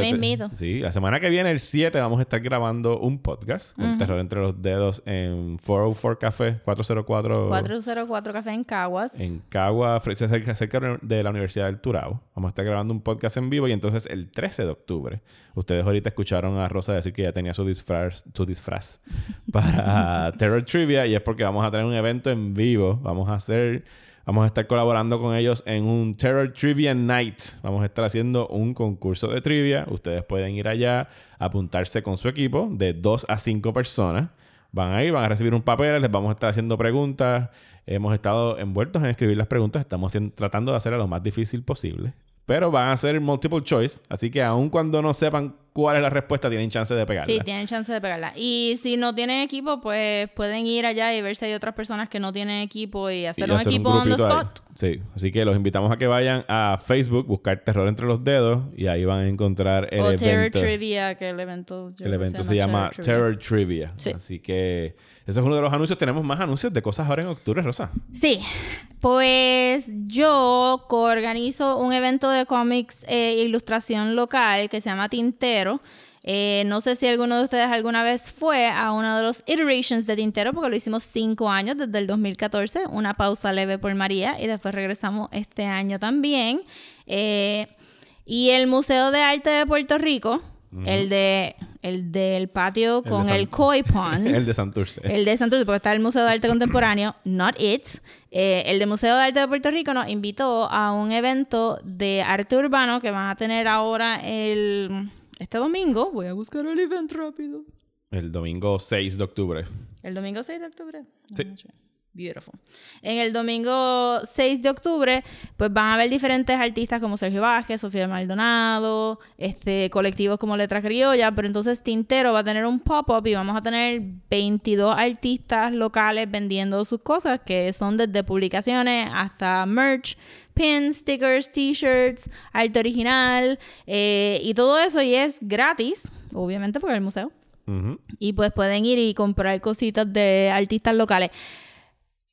Speaker 1: Sí, la semana que viene, el 7, vamos a estar grabando un podcast con Terror entre los dedos en 404 Café, 404
Speaker 2: 404 Café en Caguas.
Speaker 1: en Cagua, fre- cerca, cerca de la Universidad del Turabo. Vamos a estar grabando un podcast en vivo y entonces el 13 de octubre. Ustedes ahorita escucharon a Rosa decir que ya tenía su disfraz, su disfraz para Terror Trivia y es porque vamos a tener un evento en vivo. Vamos a hacer, vamos a estar colaborando con ellos en un Terror Trivia Night. Vamos a estar haciendo un concurso de trivia. Ustedes pueden ir allá, apuntarse con su equipo de 2 a 5 personas. Van a ir, van a recibir un papel, les vamos a estar haciendo preguntas. Hemos estado envueltos en escribir las preguntas. Estamos tratando de hacerlo lo más difícil posible. Pero van a ser multiple choice. Así que aun cuando no sepan cuál es la respuesta, tienen chance de pegarla.
Speaker 2: Sí, tienen chance de pegarla. Y si no tienen equipo, pues pueden ir allá y ver si hay otras personas que no tienen equipo y
Speaker 1: Y
Speaker 2: hacer un
Speaker 1: hacer
Speaker 2: equipo on the
Speaker 1: grupito ahí.
Speaker 2: spot.
Speaker 1: Sí, así que los invitamos a que vayan a Facebook, buscar Terror entre los dedos y ahí van a encontrar el
Speaker 2: o Terror
Speaker 1: evento.
Speaker 2: Trivia, que el evento,
Speaker 1: El evento se llama
Speaker 2: Trivia.
Speaker 1: Terror Trivia.
Speaker 2: Sí.
Speaker 1: Así que eso es uno de los anuncios. Tenemos más anuncios de cosas ahora en octubre, Rosa.
Speaker 2: Sí, pues yo coorganizo un evento de cómics e ilustración local que se llama Tintero. Eh, no sé si alguno de ustedes alguna vez fue a uno de los iterations de Tintero, porque lo hicimos cinco años desde el 2014, una pausa leve por María, y después regresamos este año también. Eh, y el Museo de Arte de Puerto Rico, el de el del patio con el Koi Pond.
Speaker 1: el de Santurce.
Speaker 2: El de Santurce, porque está el Museo de Arte Contemporáneo, Not It. Eh, el de Museo de Arte de Puerto Rico nos invitó a un evento de arte urbano que van a tener ahora el este domingo. Voy a buscar el evento rápido.
Speaker 1: El domingo 6 de octubre.
Speaker 2: El domingo 6 de octubre.
Speaker 1: Sí.
Speaker 2: Beautiful. En el domingo 6 de octubre, pues van a haber diferentes artistas como Sergio Vázquez, Sofía Maldonado, este, colectivos como Letra Criolla, pero entonces Tintero va a tener un pop-up y vamos a tener 22 artistas locales vendiendo sus cosas, que son desde publicaciones hasta merch, pins, stickers, t-shirts, arte original, eh, y todo eso, y es gratis, obviamente porque es el museo. Y pues pueden ir y comprar cositas de artistas locales.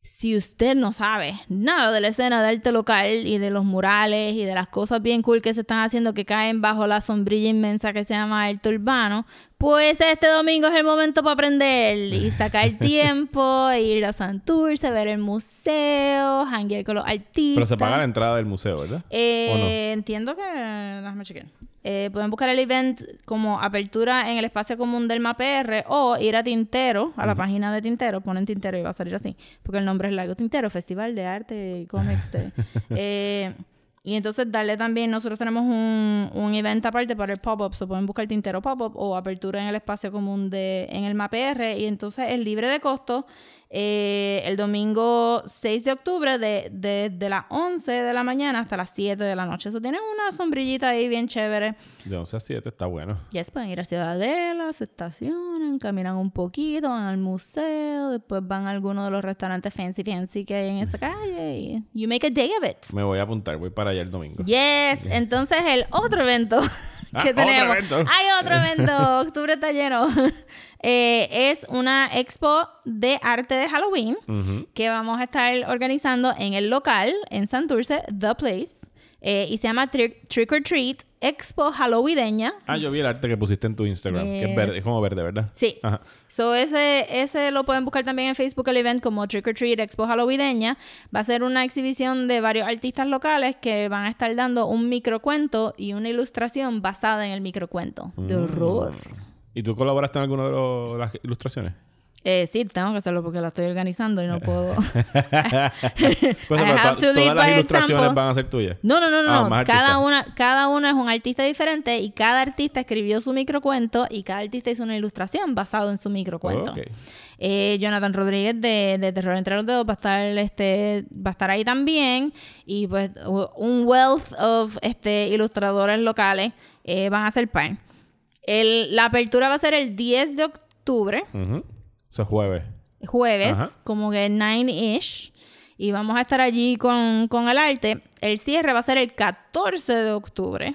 Speaker 2: Si usted no sabe nada de la escena de arte local y de los murales y de las cosas bien cool que se están haciendo que caen bajo la sombrilla inmensa que se llama arte urbano, pues este domingo es el momento para aprender y sacar tiempo, ir a Santurce, ver el museo, hanguear con los artistas.
Speaker 1: Pero se paga la entrada del museo, ¿verdad?
Speaker 2: Eh, Entiendo que. Déjame chequear. Eh, pueden buscar el event como apertura en el espacio común del MAPR o ir a Tintero, a la página de Tintero, ponen Tintero y va a salir así, porque el nombre es largo. Tintero, Festival de Arte y Cómics. de- eh, y entonces darle también, nosotros tenemos un, un event aparte para el pop-up, se pueden buscar Tintero Pop-up o apertura en el espacio común de, en el MAPR y entonces es libre de costo eh, el domingo 6 de octubre de, de, de las 11 de la mañana hasta las 7 de la noche. Eso tiene una sombrillita ahí bien chévere.
Speaker 1: De 11 a 7 está bueno.
Speaker 2: Ya se pueden ir a Ciudadela, se estacionan, caminan un poquito, van al museo, después van a alguno de los restaurantes fancy fancy que hay en esa calle y you make a day of it.
Speaker 1: Me voy a apuntar, voy para allá el domingo.
Speaker 2: Yes, entonces el otro evento
Speaker 1: Ah,
Speaker 2: ¿Qué
Speaker 1: otro
Speaker 2: tenemos?
Speaker 1: evento.
Speaker 2: Hay otro evento. Octubre está lleno. Eh, es una expo de arte de Halloween que vamos a estar organizando en el local en Santurce, The Place. Eh, y se llama Trick, Trick or Treat Expo Halloweeneña.
Speaker 1: Ah, yo vi el arte que pusiste en tu Instagram, que es verde, es como verde, ¿verdad?
Speaker 2: Sí.
Speaker 1: Ajá.
Speaker 2: So ese, ese lo pueden buscar también en Facebook el event como Trick or Treat Expo Halloweeneña. Va a ser una exhibición de varios artistas locales que van a estar dando un microcuento y una ilustración basada en el microcuento de horror.
Speaker 1: ¿Y tú colaboraste en alguna de los- las ilustraciones?
Speaker 2: Eh, sí, tengo que hacerlo porque la estoy organizando y no puedo.
Speaker 1: Pues,
Speaker 2: I have
Speaker 1: to- todas las ilustraciones
Speaker 2: example.
Speaker 1: van a ser tuyas.
Speaker 2: No, no, no,
Speaker 1: Ah,
Speaker 2: no.
Speaker 1: más
Speaker 2: cada, una, cada uno es un artista diferente y cada artista escribió su microcuento y cada artista hizo una ilustración basado en su microcuento.
Speaker 1: Ok.
Speaker 2: Eh, Jonathan Rodríguez de, de Terror entre los dedos va a estar este va a estar ahí también y pues un wealth of este ilustradores locales eh, van a ser par. El, la apertura va a ser el 10 de octubre.
Speaker 1: Eso es jueves.
Speaker 2: jueves,
Speaker 1: Ajá.
Speaker 2: como que 9-ish. Y vamos a estar allí con, con el arte. El cierre va a ser el 14 de octubre,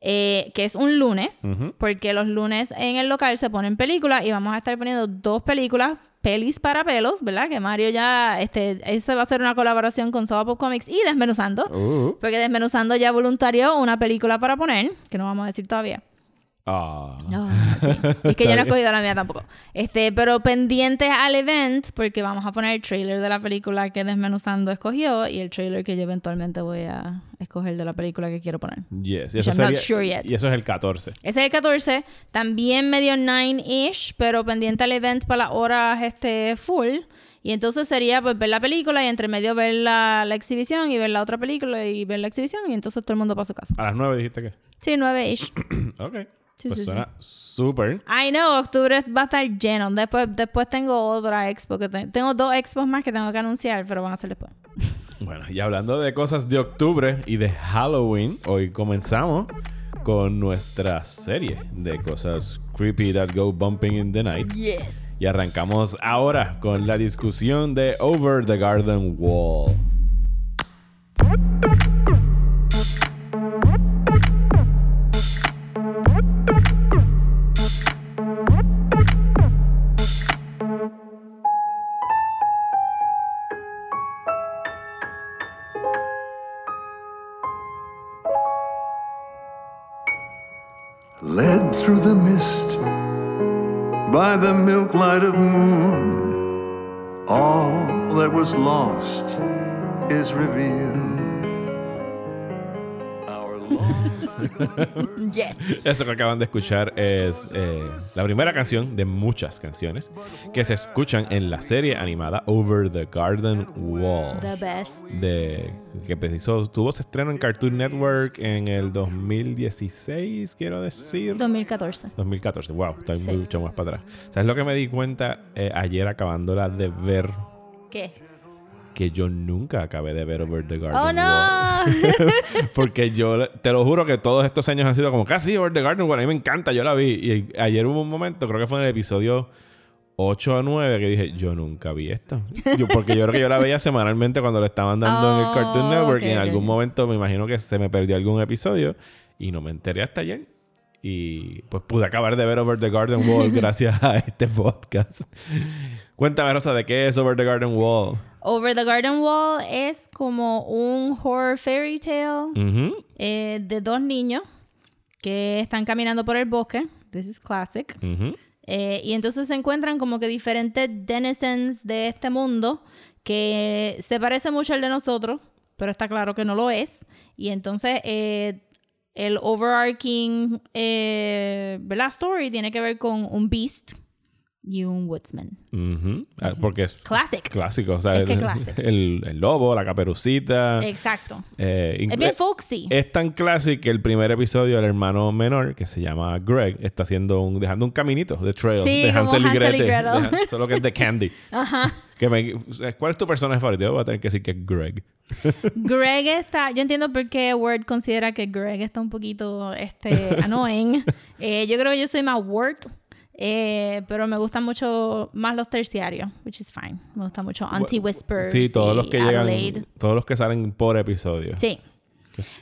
Speaker 2: eh, que es un lunes, porque los lunes en el local se ponen películas y vamos a estar poniendo dos películas, pelis para pelos, ¿verdad? Que Mario ya, este, esa va a ser una colaboración con Soda Pop Comics y Desmenuzando.
Speaker 1: Uh.
Speaker 2: Porque Desmenuzando ya voluntarió una película para poner, que no vamos a decir todavía.
Speaker 1: Ah.
Speaker 2: Ah, sí. Es que yo no he escogido la mía tampoco. Este, pero pendientes al event, porque vamos a poner el trailer de la película que Desmenuzando escogió y el trailer que yo eventualmente voy a escoger de la película que quiero poner.
Speaker 1: Yes. Y eso, sería-
Speaker 2: sure
Speaker 1: y eso es el 14.
Speaker 2: Ese es el 14, también medio 9-ish, pero pendiente al event para las horas este, full. Y entonces sería pues ver la película y entre medio ver la, la exhibición y ver la otra película y ver la exhibición y entonces todo el mundo para su casa.
Speaker 1: A las 9 dijiste que.
Speaker 2: Sí, 9-ish.
Speaker 1: ok.
Speaker 2: Sí,
Speaker 1: pues
Speaker 2: sí,
Speaker 1: suena súper.
Speaker 2: I know, octubre va a estar lleno. Después, después tengo otra expo. Que te- tengo dos expos más que tengo que anunciar, pero van a ser después.
Speaker 1: Bueno, y hablando de cosas de octubre y de Halloween, hoy comenzamos con nuestra serie de cosas creepy that go bumping in the night.
Speaker 2: Yes.
Speaker 1: Y arrancamos ahora con la discusión de Over the Garden Wall.
Speaker 2: Yes.
Speaker 1: Eso que acaban de escuchar es eh, la primera canción de muchas canciones que se escuchan en la serie animada Over the Garden Wall.
Speaker 2: The best.
Speaker 1: de que hizo, tuvo su estreno en Cartoon Network en el 2016, quiero decir.
Speaker 2: 2014.
Speaker 1: 2014, wow, estoy
Speaker 2: Sí.
Speaker 1: mucho más para atrás. ¿Sabes lo que me di cuenta eh, ayer acabándola de ver?
Speaker 2: ¿Qué?
Speaker 1: Que yo nunca acabé de ver Over the Garden
Speaker 2: ¡Oh,
Speaker 1: Wall.
Speaker 2: no!
Speaker 1: Porque yo te lo juro que todos estos años han sido como casi Over the Garden Wall. A mí me encanta, yo la vi. Y ayer hubo un momento, creo que fue en el episodio 8 o 9, que dije, yo nunca vi esto. Yo, porque yo creo que yo la veía semanalmente cuando lo estaban dando en el Cartoon
Speaker 2: Oh,
Speaker 1: Network.
Speaker 2: ok,
Speaker 1: y en algún momento me imagino que se me perdió algún episodio. Y no me enteré hasta ayer. Y pues pude acabar de ver Over the Garden Wall gracias a este podcast. Cuéntame, Rosa, ¿de qué es Over the Garden Wall?
Speaker 2: Over the Garden Wall es como un horror fairy tale eh, de dos niños que están caminando por el bosque. This is classic. Eh, y entonces se encuentran como que diferentes denizens de este mundo que se parece mucho al de nosotros, pero está claro que no lo es. Y entonces eh, el overarching ¿verdad? story tiene que ver con un beast y un woodsman.
Speaker 1: Ah, Porque es
Speaker 2: Classic.
Speaker 1: clásico. O sea,
Speaker 2: Es que
Speaker 1: el, el- el lobo, la caperucita.
Speaker 2: Exacto.
Speaker 1: eh,
Speaker 2: Es bien folksy.
Speaker 1: es tan clásico que el primer episodio, el hermano menor, que se llama Greg, está haciendo un, dejando un caminito de trail
Speaker 2: Sí,
Speaker 1: de
Speaker 2: como
Speaker 1: Hansel y
Speaker 2: Hansel y
Speaker 1: Gretel.
Speaker 2: Gretel.
Speaker 1: Deja- Solo que es de Candy.
Speaker 2: Ajá.
Speaker 1: Que me- ¿Cuál es tu personaje favorito? Yo voy a tener que decir que es Greg.
Speaker 2: Greg está, yo entiendo por qué Word considera que Greg está un poquito este, annoying. Eh, yo creo que yo soy más Word, eh, pero me gustan mucho más los terciarios, which is fine. Me gusta mucho Auntie Whispers.
Speaker 1: Sí, todos
Speaker 2: y
Speaker 1: los que llegan,
Speaker 2: Adelaide.
Speaker 1: todos los que salen por episodio.
Speaker 2: Sí.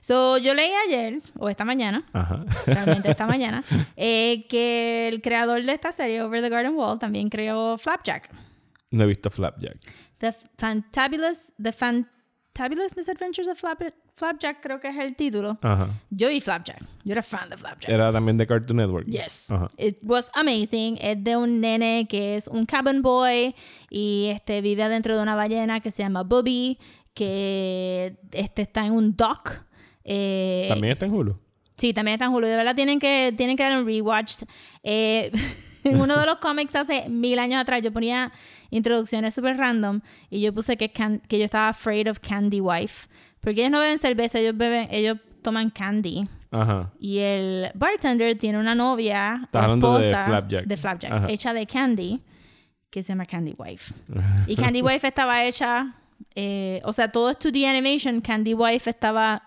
Speaker 2: So, yo leí ayer, o esta mañana,
Speaker 1: Ajá.
Speaker 2: realmente esta mañana, eh, que el creador de esta serie, Over the Garden Wall, también creó Flapjack.
Speaker 1: no he visto Flapjack.
Speaker 2: The Fantabulous, The Fantabulous Misadventures of Flap- Flapjack, creo que es el título.
Speaker 1: Ajá.
Speaker 2: Yo vi Flapjack. Yo era fan de Flapjack.
Speaker 1: Era también de Cartoon Network.
Speaker 2: Yes.
Speaker 1: Ajá.
Speaker 2: It was amazing. Es de un nene que es un cabin boy y este vive adentro de una ballena que se llama Bobby, que este está en un dock. Eh,
Speaker 1: También está en Hulu.
Speaker 2: Sí, también está en Hulu. De verdad tienen que, tienen que dar un rewatch. Eh, en uno de los cómics hace mil años atrás yo ponía introducciones super random y yo puse que, can- que yo estaba afraid of Candy Wife. Porque ellos no beben cerveza, ellos beben, ellos toman candy.
Speaker 1: Ajá.
Speaker 2: Y el bartender tiene una novia,
Speaker 1: Estás hablando de Flapjack.
Speaker 2: de Flapjack,
Speaker 1: Ajá.
Speaker 2: hecha de candy, que se llama Candy Wife. y Candy Wife estaba hecha, eh, o sea, todo es 2D animation, Candy Wife estaba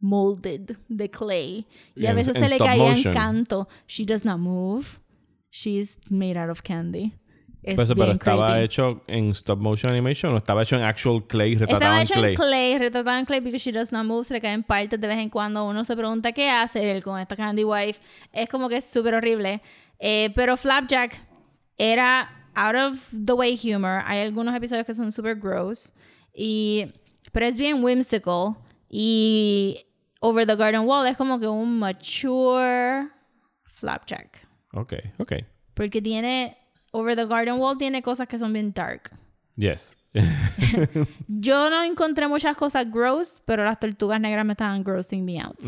Speaker 2: molded de clay. Y a
Speaker 1: En-
Speaker 2: veces
Speaker 1: en
Speaker 2: se le caía en
Speaker 1: motion.
Speaker 2: canto. She does not move. She's made out of candy. Es
Speaker 1: Pues, pero estaba
Speaker 2: creepy.
Speaker 1: hecho en stop motion animation o estaba hecho en actual clay, retratado
Speaker 2: Estaba
Speaker 1: en
Speaker 2: hecho
Speaker 1: clay.
Speaker 2: en clay, retratado en clay, porque she does not move, se le caen partes de vez en cuando. Uno se pregunta qué hace él con esta Candy Wife. Es como que es súper horrible. Eh, pero Flapjack era out of the way humor. Hay algunos episodios que son súper gross. Y, pero es bien whimsical. Y Over the Garden Wall es como que un mature Flapjack.
Speaker 1: Ok, ok.
Speaker 2: Porque tiene. Over the Garden Wall tiene cosas que son bien dark.
Speaker 1: Yes.
Speaker 2: Yo no encontré muchas cosas gross, pero las tortugas negras me estaban grossing me out.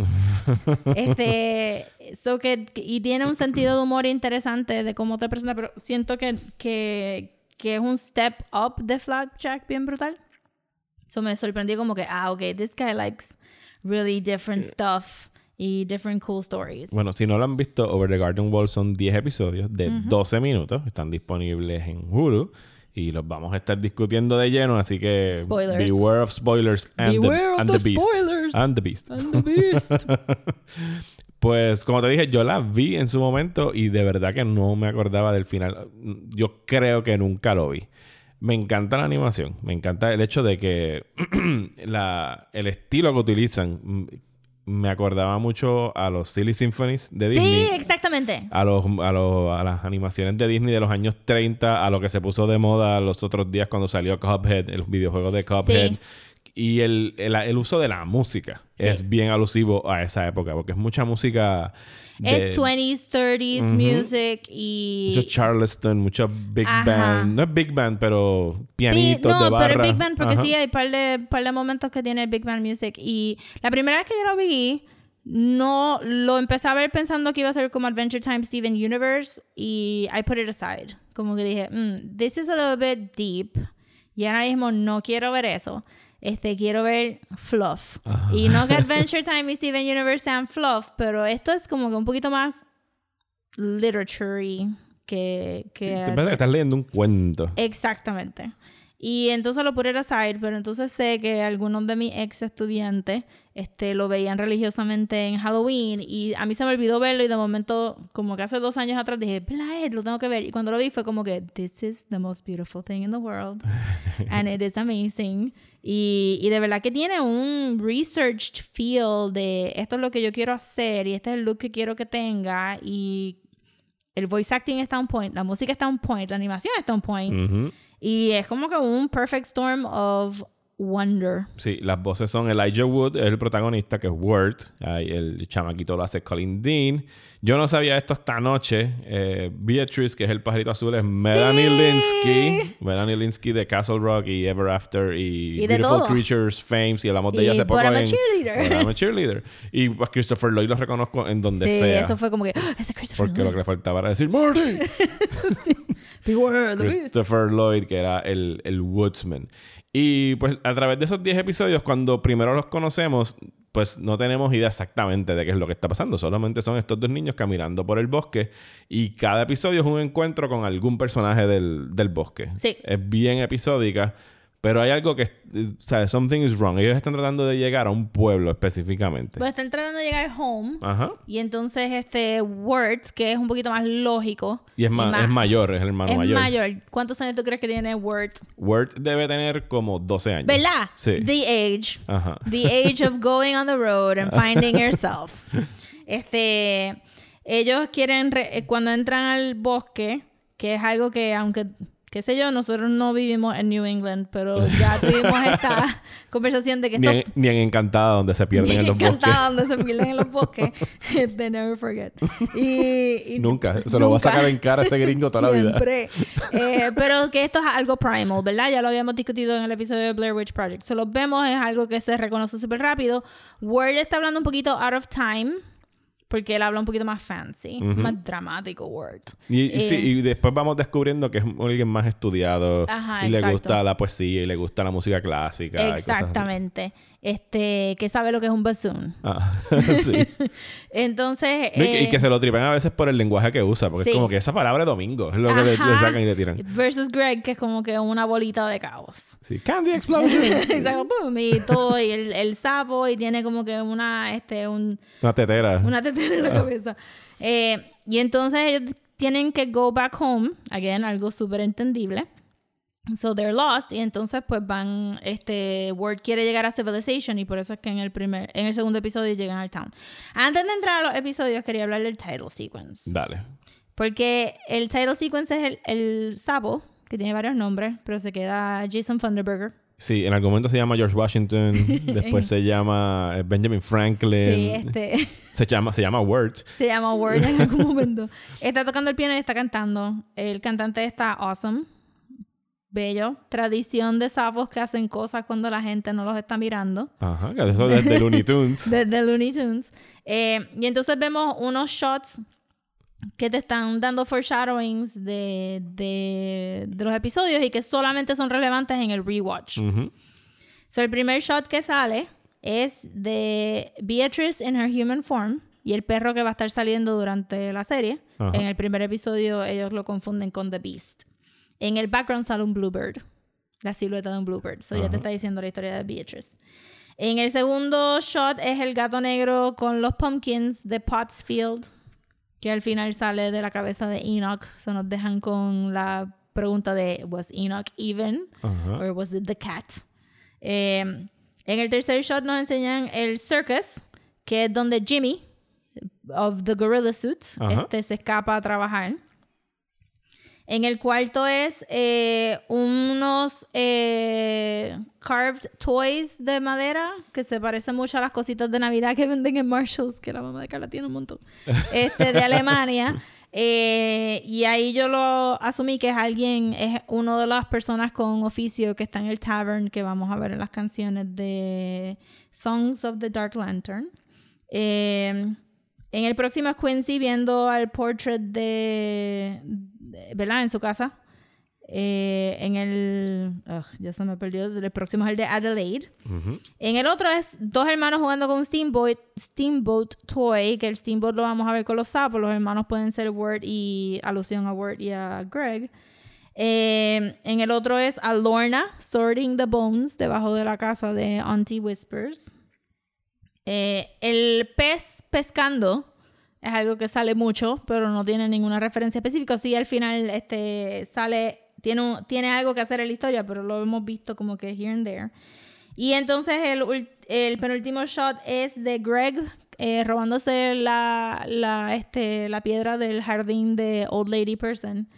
Speaker 2: este, so que, y tiene un sentido de humor interesante de cómo te presenta, pero siento que, que, que es un step up de Flapjack bien brutal. So me sorprendí como que, ah, ok, this guy likes really different stuff y different cool stories.
Speaker 1: Bueno, si no lo han visto, Over the Garden Wall son 10 episodios de 12 minutos. Están disponibles en Hulu. Y los vamos a estar discutiendo de lleno, así que
Speaker 2: Spoilers.
Speaker 1: beware of spoilers and,
Speaker 2: Beware
Speaker 1: the,
Speaker 2: of
Speaker 1: and
Speaker 2: the
Speaker 1: the beast.
Speaker 2: spoilers.
Speaker 1: And the beast.
Speaker 2: And the beast.
Speaker 1: Pues como te dije, yo la vi en su momento y de verdad que no me acordaba del final. Yo creo que nunca lo vi. Me encanta la animación, me encanta el hecho de que la, el estilo que utilizan me acordaba mucho a los Silly Symphonies de Disney.
Speaker 2: sí, exactamente.
Speaker 1: A, los, a, los- a las animaciones de Disney de los años 30, a lo que se puso de moda los otros días cuando salió Cuphead, el videojuego de Cuphead.
Speaker 2: Sí.
Speaker 1: Y el, el- el uso de la música
Speaker 2: Sí.
Speaker 1: es bien alusivo a esa época, porque es mucha música de
Speaker 2: Es 20s, 30s music y...
Speaker 1: mucho Charleston, mucho Big
Speaker 2: Ajá.
Speaker 1: Band. No es Big Band, pero pianitos
Speaker 2: sí, no,
Speaker 1: de barra.
Speaker 2: pero es Big Band porque
Speaker 1: Ajá.
Speaker 2: sí hay par de, par de momentos que tiene Big Band Music. Y la primera vez que yo lo vi, no lo empecé a ver pensando que iba a ser como Adventure Time Steven Universe y I put it aside. Como que dije, mm, this is a little bit deep. Y ahora mismo no quiero ver eso. Este, quiero ver fluff. Y no que Adventure Time y Steven Universe sean fluff, pero esto es como que un poquito más literature que... que
Speaker 1: Te parece que estás leyendo un cuento.
Speaker 2: Exactamente. Y entonces lo puse aside, pero entonces sé que algunos de mis ex estudiantes este, lo veían religiosamente en Halloween y a mí se me olvidó verlo y de momento, como que hace dos años atrás, dije, Blair, lo tengo que ver. Y cuando lo vi fue como que, this is the most beautiful thing in the world. And it is amazing. Y, y de verdad que tiene un researched feel de esto es lo que yo quiero hacer y este es el look que quiero que tenga y el voice acting está on point, la música está on point, la animación está on point. Y es como que un perfect storm of wonder.
Speaker 1: Sí, las voces son Elijah Wood, es el protagonista, que es Word. El chamaquito lo hace Colin Dean. Yo no sabía esto esta noche. Eh, Beatrice, que es el pajarito azul, es Melanie Linsky. Melanie Linsky de Castle Rock y Ever After y, Beautiful
Speaker 2: todo.
Speaker 1: Creatures, Fames. Y hablamos de
Speaker 2: Y
Speaker 1: ella hace poco
Speaker 2: a
Speaker 1: en...
Speaker 2: Cheerleader.
Speaker 1: I'm a Cheerleader. Y pues Christopher Lloyd lo reconozco en donde
Speaker 2: sí,
Speaker 1: sea.
Speaker 2: eso fue como que, "Ah, ese Christopher
Speaker 1: Porque lo que
Speaker 2: Lloyd.
Speaker 1: le faltaba era decir ¡Marty!
Speaker 2: Beware the beast.
Speaker 1: Christopher Lloyd, que era el, el Woodsman. Y pues a través de esos 10 episodios, cuando primero los conocemos, pues no tenemos idea exactamente de qué es lo que está pasando. Solamente son estos dos niños caminando por el bosque y cada episodio es un encuentro con algún personaje del, del bosque.
Speaker 2: Sí.
Speaker 1: Es bien episódica. Pero hay algo que, eh, ¿sabes? Something is wrong. Ellos están tratando de llegar a un pueblo específicamente.
Speaker 2: Pues están tratando de llegar home.
Speaker 1: Ajá.
Speaker 2: Y entonces este Words, que es un poquito más lógico.
Speaker 1: Y es, ma- es mayor, es el hermano
Speaker 2: es
Speaker 1: mayor.
Speaker 2: mayor. ¿Cuántos años tú crees que tiene Words?
Speaker 1: Word debe tener como 12 años.
Speaker 2: ¿Verdad?
Speaker 1: Sí.
Speaker 2: The age.
Speaker 1: Ajá.
Speaker 2: The age of going on the road and finding yourself. Este, ellos quieren, re- cuando entran al bosque, que es algo que, aunque, qué sé yo, nosotros no vivimos en New England, pero ya tuvimos esta conversación de que
Speaker 1: Ni
Speaker 2: esto
Speaker 1: en, ni en Encantada, donde se pierden en los bosques.
Speaker 2: encantaba donde se pierden en los bosques. They never forget. Y, y-
Speaker 1: Nunca. Se lo va a
Speaker 2: nunca.
Speaker 1: sacar en cara a ese gringo toda la vida.
Speaker 2: Siempre. Eh, pero que esto es algo primal, ¿verdad? Ya lo habíamos discutido en el episodio de Blair Witch Project. Se los vemos, es algo que se reconoce súper rápido. Word está hablando un poquito out of time. Porque él habla un poquito más fancy, más dramático Word.
Speaker 1: Y, sí,
Speaker 2: Eh,
Speaker 1: y después vamos descubriendo que es alguien más estudiado.
Speaker 2: Ajá,
Speaker 1: y le gusta la poesía y le gusta la música clásica. y.
Speaker 2: Exactamente. Este, que sabe lo que es un bassoon.
Speaker 1: Ah, sí.
Speaker 2: Entonces.
Speaker 1: No, y,
Speaker 2: eh,
Speaker 1: que se lo tripan a veces por el lenguaje que usa. Porque
Speaker 2: Sí.
Speaker 1: es como que esa palabra es domingo. Es lo que le, sacan y le tiran.
Speaker 2: Versus Greg, que es como que una bolita de caos.
Speaker 1: Sí. Candy Explosion.
Speaker 2: Exacto, y todo, y el, el sapo, y tiene como que una, este, un,
Speaker 1: Una tetera.
Speaker 2: una tetera en la cabeza. Eh, y entonces ellos tienen que go back home, again, algo súper entendible. So they're lost, y entonces pues van, este, Word quiere llegar a Civilization, y por eso es que en el primer, en el segundo episodio llegan al town. Antes de entrar a los episodios, quería hablar del title sequence.
Speaker 1: Dale.
Speaker 2: Porque el title sequence es el, el sapo, que tiene varios nombres, pero se queda Jason Thunderburger.
Speaker 1: Sí, en algún momento se llama George Washington. después se llama eh, Benjamin Franklin.
Speaker 2: Sí, este
Speaker 1: Se llama, se llama Words.
Speaker 2: se llama Word en algún momento. Está tocando el piano y está cantando. El cantante está awesome. Bello. Tradición de sapos que hacen cosas cuando la gente no los está mirando.
Speaker 1: Ajá. Eso desde Looney Tunes.
Speaker 2: Desde Looney Tunes. Eh, y entonces vemos unos shots que te están dando foreshadowings de, de, de los episodios y que solamente son relevantes en el rewatch.
Speaker 1: Ujú.
Speaker 2: So, el primer shot que sale es de Beatrice in her human form y el perro que va a estar saliendo durante la serie.
Speaker 1: Ajá.
Speaker 2: En el primer episodio ellos lo confunden con The Beast. En el background sale un bluebird, la silueta de un bluebird. So ya te está diciendo la historia de Beatrice. En el segundo shot es el gato negro con los pumpkins de Pottsfield, que al final sale de la cabeza de Enoch. So nos dejan con la pregunta de ¿Was Enoch even?
Speaker 1: Ajá.
Speaker 2: or was it the cat? Eh, en el tercer shot nos enseñan el circus, que es donde Jimmy, of the gorilla suits,
Speaker 1: Ajá.
Speaker 2: este, se escapa a trabajar. En el cuarto es eh, unos eh, carved toys de madera que se parecen mucho a las cositas de Navidad que venden en Marshalls, que la mamá de Carla tiene un montón, este, de Alemania. Eh, y ahí yo lo asumí que es alguien, es uno de las personas con oficio que está en el tavern que vamos a ver en las canciones de Songs of the Dark Lantern. Eh, en el próximo es Quincy viendo al portrait de, de- ¿verdad? En su casa. Eh, en el, ya se me perdió. El próximo es el de Adelaide. En el otro es dos hermanos jugando con un Steamboat, Steamboat Toy, que el Steamboat lo vamos a ver con los sapos. Los hermanos pueden ser Word y alusión a Word y a Greg. Eh, en el otro es a Lorna sorting the bones debajo de la casa de Auntie Whispers. Eh, el pez pescando es algo que sale mucho, pero no tiene ninguna referencia específica. Sí, al final este, sale, tiene, tiene algo que hacer en la historia, pero lo hemos visto como que here and there. Y entonces el penúltimo shot es de Greg eh, robándose la, la, este, la piedra del jardín de Old Lady Person.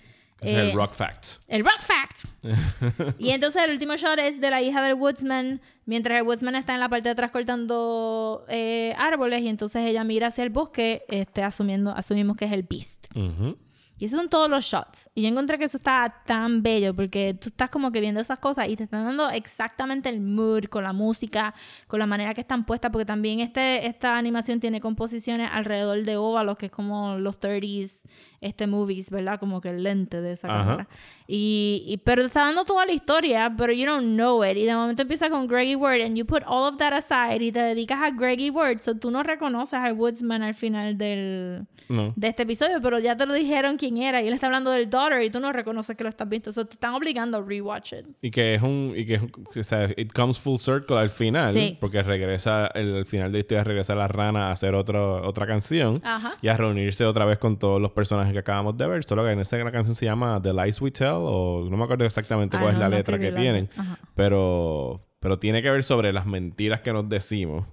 Speaker 1: Ese es
Speaker 2: Eh,
Speaker 1: el Rock Facts.
Speaker 2: el Rock Fact. y entonces el último shot es de la hija del Woodsman, mientras el Woodsman está en la parte de atrás cortando eh, árboles y entonces ella mira hacia el bosque, este, asumiendo, asumimos que es el Beast.
Speaker 1: Ujú.
Speaker 2: Y esos son todos los shots. Y yo encontré que eso está tan bello porque tú estás como que viendo esas cosas y te están dando exactamente el mood con la música, con la manera que están puestas, porque también este, esta animación tiene composiciones alrededor de óvalos, que es como los 30s este movies, ¿verdad? Como que el lente de esa
Speaker 1: Ajá.
Speaker 2: cámara. Y, y- pero te está dando toda la historia, pero you don't know it. Y de momento empieza con Greggy Word and you put all of that aside y te dedicas a Greggy Word. So tú no reconoces al Woodsman al final del,
Speaker 1: No.
Speaker 2: de este episodio, pero ya te lo dijeron quién era. Y él está hablando del daughter y tú no reconoces que lo estás viendo. So te están obligando a rewatch it.
Speaker 1: Y que es un. Y que es, o sea, it comes full circle al final.
Speaker 2: Sí.
Speaker 1: Porque regresa. El, al final de la historia regresa la rana a hacer otro, otra canción.
Speaker 2: Ajá.
Speaker 1: Y a reunirse otra vez con todos los personajes que acabamos de ver. Solo que en esa la canción se llama The Lies We Tell. O no me acuerdo exactamente
Speaker 2: Ah,
Speaker 1: cuál es la
Speaker 2: no
Speaker 1: letra que
Speaker 2: la
Speaker 1: tienen.
Speaker 2: Ajá.
Speaker 1: Pero. Pero tiene que ver sobre las mentiras que nos decimos.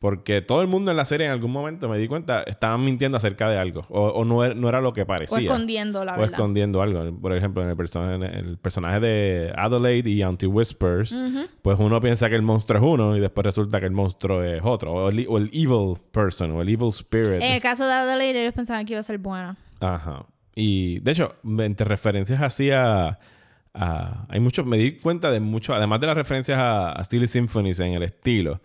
Speaker 1: Porque todo el mundo en la serie en algún momento me di cuenta estaban mintiendo acerca de algo. O, o no, era, no era lo que parecía.
Speaker 2: O escondiendo la
Speaker 1: o
Speaker 2: verdad.
Speaker 1: escondiendo algo. Por ejemplo, en el, en el personaje de Adelaide y Auntie Whispers, pues uno piensa que el monstruo es uno y después resulta que el monstruo es otro. O el, o el evil person o el evil spirit.
Speaker 2: En el caso de Adelaide, ellos pensaban que iba a ser buena.
Speaker 1: Ajá. Y de hecho, entre referencias así a, a- Hay muchos. Me di cuenta de mucho. Además de las referencias a, a Steely Symphonies en el estilo.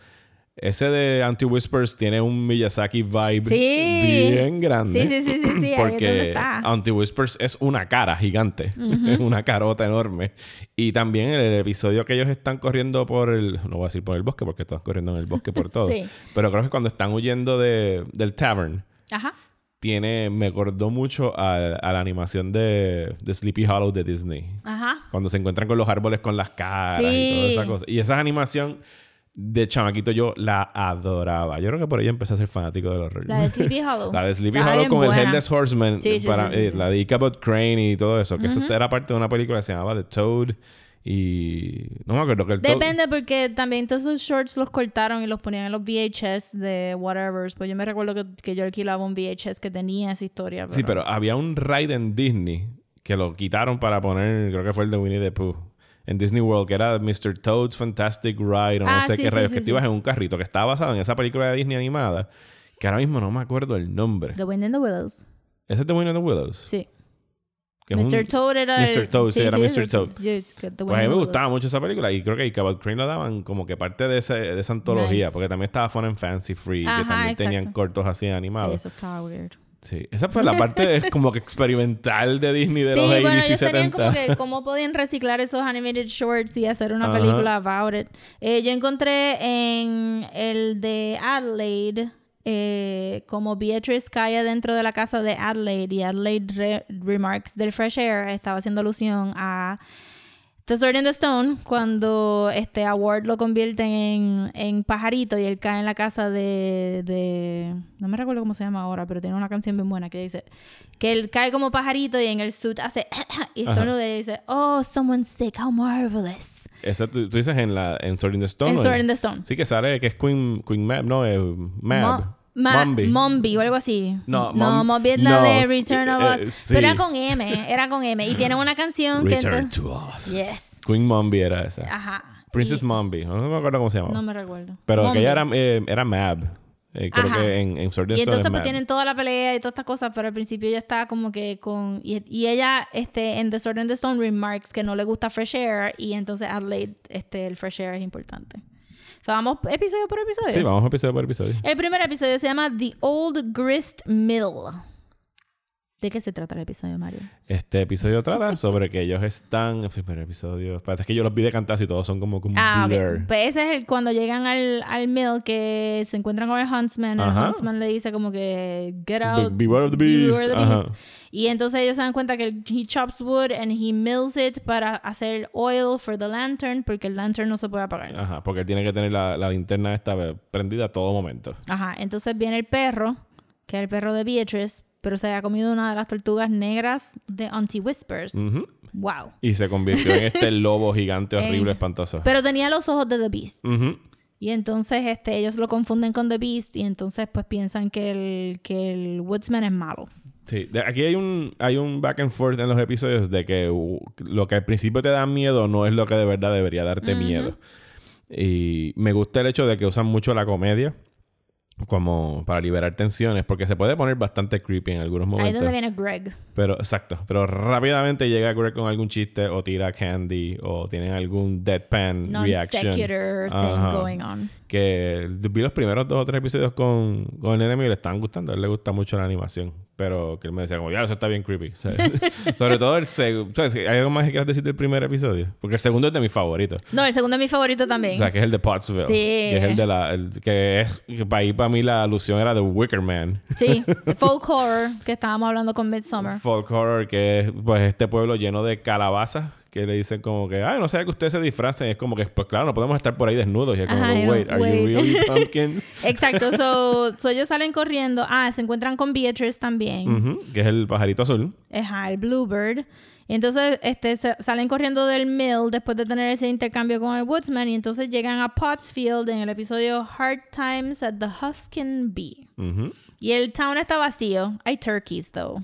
Speaker 1: Ese de Anti-Whispers tiene un Miyazaki vibe
Speaker 2: Sí.
Speaker 1: bien grande.
Speaker 2: Sí, sí, sí, sí, sí,
Speaker 1: Porque. Anti-Whispers es una cara gigante. Es una carota enorme. Y también el, episodio que ellos están corriendo por el... No voy a decir por el bosque porque están corriendo en el bosque por todo.
Speaker 2: Sí.
Speaker 1: Pero creo que cuando están huyendo de, del tavern
Speaker 2: Ajá.
Speaker 1: Tiene, me acordó mucho a, a la animación de, de Sleepy Hollow de Disney.
Speaker 2: Ajá.
Speaker 1: Cuando se encuentran con los árboles con las caras y toda esa cosa. Y esa animación de chamaquito yo la adoraba. Yo creo que por ella empecé a ser fanático del horror.
Speaker 2: La de Sleepy Hollow.
Speaker 1: La de Sleepy Hollow con el. Headless Horseman.
Speaker 2: Sí, sí,
Speaker 1: para,
Speaker 2: sí, sí,
Speaker 1: eh,
Speaker 2: sí.
Speaker 1: La de Ichabod Crane y todo eso. Que eso era parte de una película que se llamaba The Toad. Y no me acuerdo que el.
Speaker 2: Depende porque también todos esos shorts los cortaron y los ponían en los VHS de whatever. Pues yo me recuerdo que, que yo alquilaba un VHS que tenía esa historia.
Speaker 1: Sí, pero había un ride en Disney que lo quitaron para poner, creo que fue el de Winnie the Pooh. En Disney World, que era Mr. Toad's Fantastic Ride, o no
Speaker 2: Ah,
Speaker 1: sé
Speaker 2: sí,
Speaker 1: qué
Speaker 2: sí,
Speaker 1: rayos,
Speaker 2: sí,
Speaker 1: que te ibas en un carrito, que estaba basado en esa película de Disney animada, que ahora mismo no me acuerdo el nombre.
Speaker 2: The Wind in the Willows.
Speaker 1: ¿Ese es de Winnie the Willows?
Speaker 2: Sí. Mr. Toad era el-
Speaker 1: Mr. Toad, sí, era Mr. Toad. Pues a mí me gustaba mucho esa película y creo que Ichabod Crane lo daban como que parte de, ese, de esa antología,
Speaker 2: Nice.
Speaker 1: porque también estaba Fun and Fancy Free,
Speaker 2: Ajá,
Speaker 1: que también tenían
Speaker 2: exacto.
Speaker 1: cortos así
Speaker 2: Sí,
Speaker 1: animados.
Speaker 2: eso estaba weird.
Speaker 1: Sí, esa fue la parte como que experimental de Disney de
Speaker 2: Sí,
Speaker 1: los 80s
Speaker 2: bueno,
Speaker 1: y
Speaker 2: ellos tenían
Speaker 1: 70.
Speaker 2: como que cómo podían reciclar esos animated shorts y hacer una
Speaker 1: Ajá.
Speaker 2: película about it. Eh, yo encontré en el de Adelaide eh, como Beatrice cae dentro de la casa de Adelaide y Adelaide re- remarks del Fresh Air estaba haciendo alusión a The Sword in the Stone cuando este Award lo convierte en, en pajarito y él cae en la casa de, de no me recuerdo cómo se llama ahora pero tiene una canción bien buena que dice que él cae como pajarito y en el suit hace y y dice oh someone's sick how marvelous
Speaker 1: Esa tú, tú dices en la en Sword in the Stone.
Speaker 2: en
Speaker 1: ¿o
Speaker 2: Sword in the Stone
Speaker 1: Sí, que sale que es Queen, Queen Mab, no, es Mab.
Speaker 2: Mo- Ma-
Speaker 1: Mombi.
Speaker 2: Mombi o algo así.
Speaker 1: No,
Speaker 2: no
Speaker 1: Mom-
Speaker 2: Mombi es la
Speaker 1: no,
Speaker 2: de Return of
Speaker 1: eh,
Speaker 2: Us.
Speaker 1: sí.
Speaker 2: Pero era con M, era con M. Y tiene una canción que...
Speaker 1: Return to Us.
Speaker 2: Yes.
Speaker 1: Queen Mombi era esa.
Speaker 2: Ajá.
Speaker 1: Princess
Speaker 2: Y-
Speaker 1: Mombi. No me acuerdo cómo se llamaba.
Speaker 2: No me recuerdo.
Speaker 1: Pero
Speaker 2: Mombi.
Speaker 1: aquella era, eh, era Mab. Eh, creo que en, en Sword the
Speaker 2: Y entonces
Speaker 1: es
Speaker 2: pues tienen toda la pelea y todas estas cosas, pero al principio ella está como que con... Y, y ella, este, en The Sword in the Stone remarks que no le gusta Fresh Air y entonces Adelaide, este, el Fresh Air es importante. O sea, vamos episodio por episodio.
Speaker 1: Sí, vamos episodio por episodio.
Speaker 2: El primer episodio se llama The Old Grist Mill. ¿De qué se trata el episodio, Mario?
Speaker 1: Este episodio trata sobre que ellos están... El primer episodio... Es que yo los vi de cantar y todos son como un
Speaker 2: Ah,
Speaker 1: blur.
Speaker 2: Pues ese es el cuando llegan al, al mill que se encuentran con el huntsman. El
Speaker 1: Ajá.
Speaker 2: huntsman le dice como que get
Speaker 1: Be-
Speaker 2: out.
Speaker 1: beware of the beast.
Speaker 2: beware the
Speaker 1: Ajá.
Speaker 2: beast. Y entonces ellos se dan cuenta que he chops wood and he mills it para hacer oil for the lantern porque el lantern no se puede apagar.
Speaker 1: Ajá, porque tiene que tener la, la linterna esta prendida a todo momento.
Speaker 2: Ajá. Entonces viene el perro, que es el perro de Beatrice, pero se había comido una de las tortugas negras de Auntie Whispers. Wow.
Speaker 1: Y se convirtió en este lobo gigante horrible, espantoso.
Speaker 2: Pero tenía los ojos de The Beast. Y entonces este, ellos lo confunden con The Beast y entonces pues piensan que el, que el Woodsman es malo.
Speaker 1: Sí, de- aquí hay un, hay un back and forth en los episodios de que uh, lo que al principio te da miedo no es lo que de verdad debería darte miedo. Y me gusta el hecho de que usan mucho la comedia como para liberar tensiones, porque se puede poner bastante creepy en algunos
Speaker 2: Ahí
Speaker 1: momentos.
Speaker 2: donde viene Greg.
Speaker 1: Pero, exacto. Pero rápidamente llega Greg con algún chiste o tira candy o tienen algún deadpan reaction.
Speaker 2: Non-secular thing going on.
Speaker 1: Que vi los primeros dos o tres episodios con, con el enemigo y le estaban gustando. A él le gusta mucho la animación. Pero que él me decía como, ya, eso está bien creepy. Sobre todo el segundo. ¿Hay algo más que quieras decir del primer episodio? Porque el segundo es de mis favoritos.
Speaker 2: No, el segundo es mi favorito también.
Speaker 1: O sea, que es el de Pottsville.
Speaker 2: Sí.
Speaker 1: Que es el de la... el- que es... Que para ahí, para mí, la alusión era de Wicker Man.
Speaker 2: Sí, folk horror que estábamos hablando con Midsommar.
Speaker 1: Folk horror, que es pues este pueblo lleno de calabazas. Que le dicen como que, ay, no sé que ustedes se disfracen. Es como que, pues claro, no podemos estar por ahí desnudos. Y es como,
Speaker 2: Ajá, y no,
Speaker 1: wait, are
Speaker 2: wait.
Speaker 1: you really pumpkins?
Speaker 2: Exacto, so, so ellos salen corriendo. Ah, se encuentran con Beatrice también.
Speaker 1: Ujú, Que es el pajarito azul.
Speaker 2: Ajá, el Bluebird. Y entonces este, salen corriendo del mill después de tener ese intercambio con el Woodsman. Y entonces llegan a Pottsfield en el episodio Hard Times at the Huskin Bee.
Speaker 1: Ujú.
Speaker 2: Y el town está vacío. Hay turkeys, though.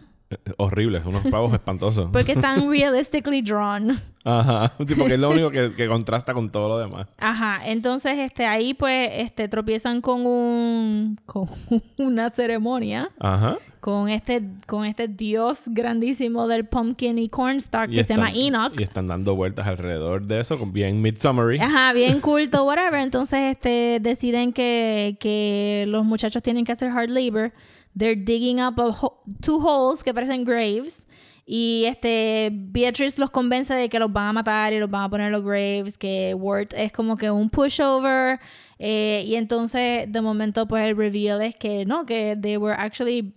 Speaker 1: Horribles, unos pavos espantosos.
Speaker 2: Porque están realistically drawn.
Speaker 1: Ajá. Sí, porque es lo único que, que contrasta con todo lo demás.
Speaker 2: Ajá, entonces este ahí pues este tropiezan con un con una ceremonia
Speaker 1: Ajá.
Speaker 2: con este con este dios grandísimo del pumpkin y cornstalk que se llama Enoch.
Speaker 1: Y están dando vueltas alrededor de eso, con bien midsummery.
Speaker 2: Ajá, bien culto, whatever. Entonces, este, deciden que, que los muchachos tienen que hacer hard labor. They're digging up a ho- two holes que parecen graves. Y este, Beatrice los convence de que los van a matar y los van a poner en los graves. Que Ward es como que un pushover. eh, y entonces, de momento, pues el reveal es que no, que they were actually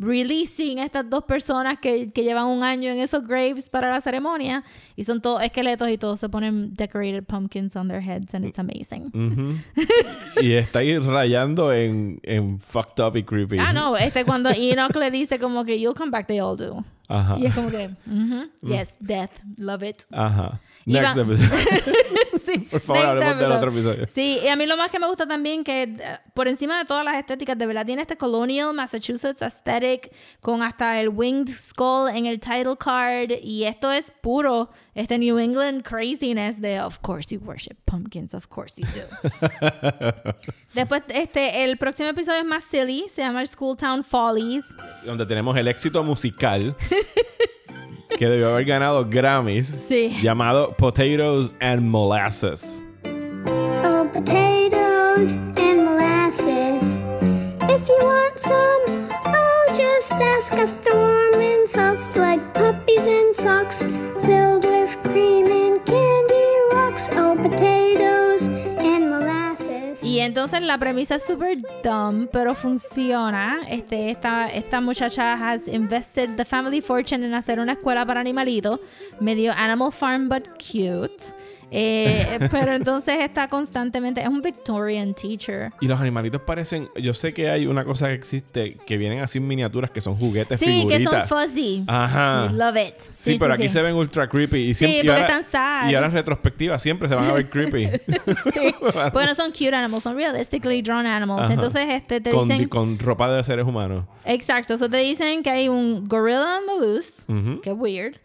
Speaker 2: releasing a estas dos personas que, que llevan un año en esos graves para la ceremonia y son todos esqueletos y todos se ponen decorated pumpkins on their heads and it's amazing.
Speaker 1: Ujú. y está ahí rayando en, en fucked up y creepy.
Speaker 2: Ah, no, este cuando Enoch le dice como que you'll come back, they all do.
Speaker 1: Ajá.
Speaker 2: Y es como que, ujú, yes, death, love it.
Speaker 1: Ajá. Next
Speaker 2: va-
Speaker 1: episode.
Speaker 2: sí,
Speaker 1: Por favor,
Speaker 2: next
Speaker 1: hablemos del
Speaker 2: episode.
Speaker 1: otro episodio.
Speaker 2: Sí, y a mí lo más que me gusta también que eh, por encima de todas las estéticas, de verdad tiene este colonial Massachusetts aesthetic con hasta el winged skull en el title card y esto es puro este New England craziness de of course you worship pumpkins, of course you do. Después este el próximo episodio es más silly, se llama School Town Follies.
Speaker 1: Donde tenemos el éxito musical que debió haber ganado Grammys.
Speaker 2: Sí.
Speaker 1: Llamado Potatoes and Molasses.
Speaker 5: Oh, potatoes and molasses. If you want some, oh, just ask us. They're warm and soft like puppies in socks, filled
Speaker 2: Y entonces la premisa es súper dumb, pero funciona. Este, esta, esta muchacha has invested the family fortune en hacer una escuela para animalitos, medio Animal Farm but cute. Eh, pero entonces está constantemente, es un Victorian teacher.
Speaker 1: Y los animalitos parecen. Yo sé que hay una cosa que existe que vienen así en miniaturas que son juguetes,
Speaker 2: Sí, que son
Speaker 1: figuritas.
Speaker 2: fuzzy.
Speaker 1: Ajá.
Speaker 2: We love it.
Speaker 1: Sí, pero aquí se ven ultra creepy. Y siempre, y
Speaker 2: porque
Speaker 1: ahora,
Speaker 2: están sad.
Speaker 1: Y ahora en retrospectiva siempre se van a ver creepy.
Speaker 2: Sí. Porque no son cute animals, son realistically drawn animals.
Speaker 1: Ajá.
Speaker 2: Entonces este, te
Speaker 1: con,
Speaker 2: dicen...
Speaker 1: con ropa de seres humanos.
Speaker 2: Exacto, eso te dicen que hay un gorilla on the loose,
Speaker 1: Ujú.
Speaker 2: que weird,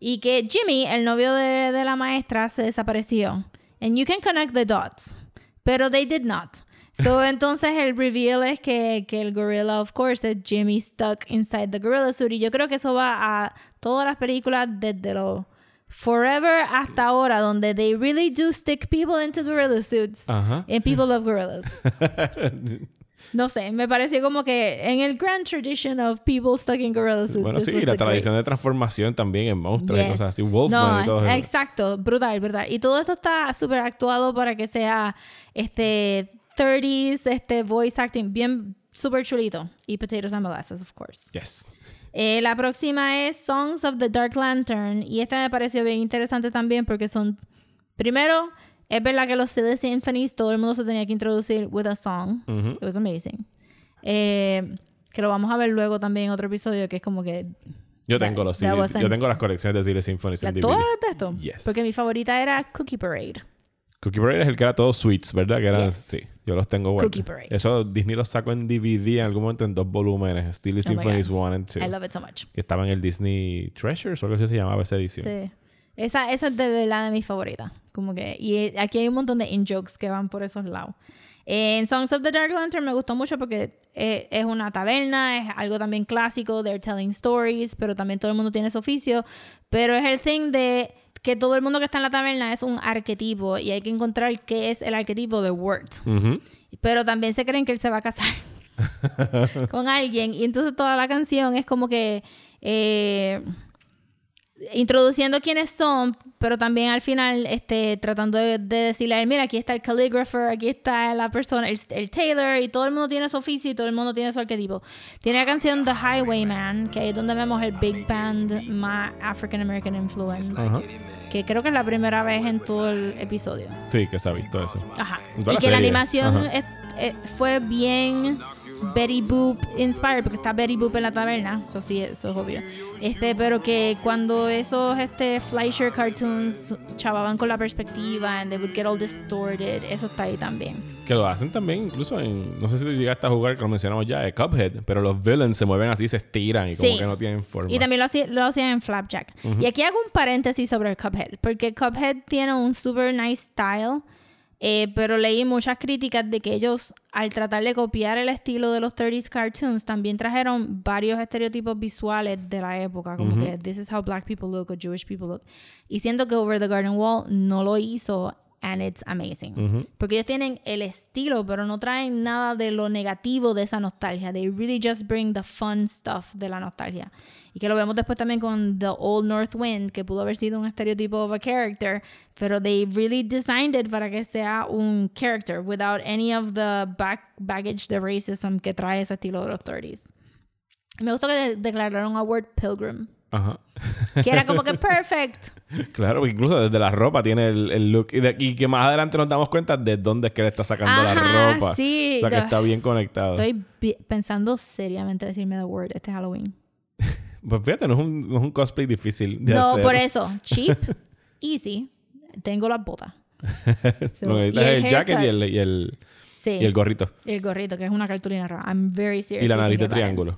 Speaker 2: y que Jimmy, el novio de, de la maestra, se desapareció. And you can connect the dots, pero they did not. So, entonces el reveal es que, que el gorilla, of course, es Jimmy stuck inside the gorilla suit. Y yo creo que eso va a todas las películas desde los Forever hasta ahora, donde they really do stick people into gorilla suits.
Speaker 1: Ajá.
Speaker 2: And people love gorillas. No sé, me pareció como que en el grand tradition of people stuck in gorilla suits.
Speaker 1: Bueno, sí, y la tradición
Speaker 2: great.
Speaker 1: de transformación también en monstruos y
Speaker 2: Yes.
Speaker 1: cosas así. Wolfman
Speaker 2: No,
Speaker 1: y todo eso.
Speaker 2: exacto, brutal, brutal. Y todo esto está súper actuado para que sea este 30s, este voice acting bien súper chulito. Y Potatoes and Molasses, of course.
Speaker 1: Yes.
Speaker 2: Eh, la próxima es Songs of the Dark Lantern. Y esta me pareció bien interesante también porque son. Primero, es verdad que los CD Symphonies todo el mundo se tenía que introducir with a song. It was amazing. Eh, que lo vamos a ver luego también en otro episodio que es como que.
Speaker 1: Yo tengo los CD Yo tengo las colecciones de Silly Symphonies en DVD.
Speaker 2: todas de esto.
Speaker 1: Yes.
Speaker 2: Porque mi favorita era Cookie Parade.
Speaker 1: Cookie Parade es el que era todo sweets, ¿verdad? Que eran,
Speaker 2: Yes.
Speaker 1: sí, yo los tengo guardados.
Speaker 2: Cookie Parade.
Speaker 1: Eso Disney los sacó en DVD en algún momento en dos volúmenes, Silly
Speaker 2: Oh
Speaker 1: Symphonies
Speaker 2: God.
Speaker 1: 1 and 2.
Speaker 2: I love it so much.
Speaker 1: Que estaba en el Disney Treasures o algo así se llamaba esa edición.
Speaker 2: Sí. Esa, esa es de verdad de mis favoritas. Como que, y eh, aquí hay un montón de in-jokes que van por esos lados. En Songs of the Dark Lantern me gustó mucho porque eh, es una taberna, es algo también clásico, they're telling stories, pero también todo el mundo tiene su oficio. Pero es el thing de que todo el mundo que está en la taberna es un arquetipo y hay que encontrar qué es el arquetipo de Word.
Speaker 1: Ujú.
Speaker 2: Pero también se creen que él se va a casar. con alguien. Y entonces toda la canción es como que eh, introduciendo quiénes son, pero también al final este, tratando de, de decirle a él, mira, aquí está el calligrapher, aquí está la persona, el, el tailor, y todo el mundo tiene su oficio y todo el mundo tiene su arquetipo. Tiene la canción The Highwayman, que ahí es donde vemos el big band más African American influence,
Speaker 1: Ajá.
Speaker 2: que creo que es la primera vez en todo el episodio.
Speaker 1: Sí, que se ha visto eso.
Speaker 2: Ajá. Y que la animación es- eh, fue bien Betty Boop inspired, porque está Betty Boop en la taberna, eso sí, eso es obvio. Este, pero que cuando esos este, Fleischer cartoons chavaban con la perspectiva and they would get all distorted, eso está ahí también.
Speaker 1: Que lo hacen también, incluso en. No sé si tú llegaste a jugar, que lo mencionamos ya, de Cuphead. Pero los villains se mueven así, se estiran y como
Speaker 2: Sí.
Speaker 1: que no tienen forma.
Speaker 2: Y también lo, hacía- lo hacían en Flapjack. Y aquí hago un paréntesis sobre el Cuphead, porque Cuphead tiene un super nice style, eh, pero leí muchas críticas de que ellos, al tratar de copiar el estilo de los 30s cartoons, también trajeron varios estereotipos visuales de la época, como que this is how black people look o Jewish people look. Y siento que Over the Garden Wall no lo hizo. And it's amazing. Porque ellos tienen el estilo, pero no traen nada de lo negativo de esa nostalgia. They really just bring the fun stuff de la nostalgia. Y que lo vemos después también con The Old North Wind, que pudo haber sido un estereotipo of a character, pero they really designed it para que sea un character without any of the back baggage de racism que trae ese estilo de los 30s. Me gustó que de- declararon a Word Pilgrim,
Speaker 1: Ajá.
Speaker 2: que era como que perfect.
Speaker 1: Claro, porque incluso desde la ropa tiene el, el look. Y, de- y que más adelante nos damos cuenta de dónde es que le está sacando la ropa.
Speaker 2: sí.
Speaker 1: O sea que está bien conectado.
Speaker 2: Estoy pensando seriamente decirme The Word este Halloween.
Speaker 1: Pues fíjate, no es un, no es un cosplay difícil de
Speaker 2: No,
Speaker 1: hacer.
Speaker 2: por eso. Cheap, easy. Tengo las botas. So,
Speaker 1: Lo que necesitas es el jacket y el, y, el,
Speaker 2: Sí.
Speaker 1: y el gorrito.
Speaker 2: Y el gorrito, que es una cartulina roja. I'm very serious.
Speaker 1: Y la nariz de
Speaker 2: it.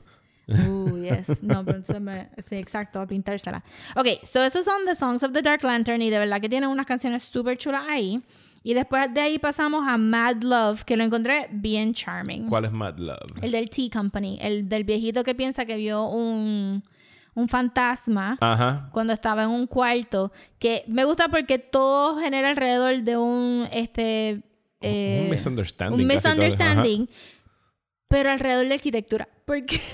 Speaker 2: Uh, yes. No, pero se me... Sí, exacto, a pintársela. Ok, so esos son The Songs of the Dark Lantern y de verdad que tienen unas canciones súper chulas ahí. Y después de ahí pasamos a Mad Love, que lo encontré bien charming.
Speaker 1: ¿Cuál es Mad Love?
Speaker 2: El del Tea Company, el del viejito que piensa que vio un, un fantasma
Speaker 1: Ajá.
Speaker 2: cuando estaba en un cuarto, que me gusta porque todo genera alrededor de un, este... eh,
Speaker 1: un misunderstanding.
Speaker 2: un misunderstanding, pero alrededor de arquitectura. Porque...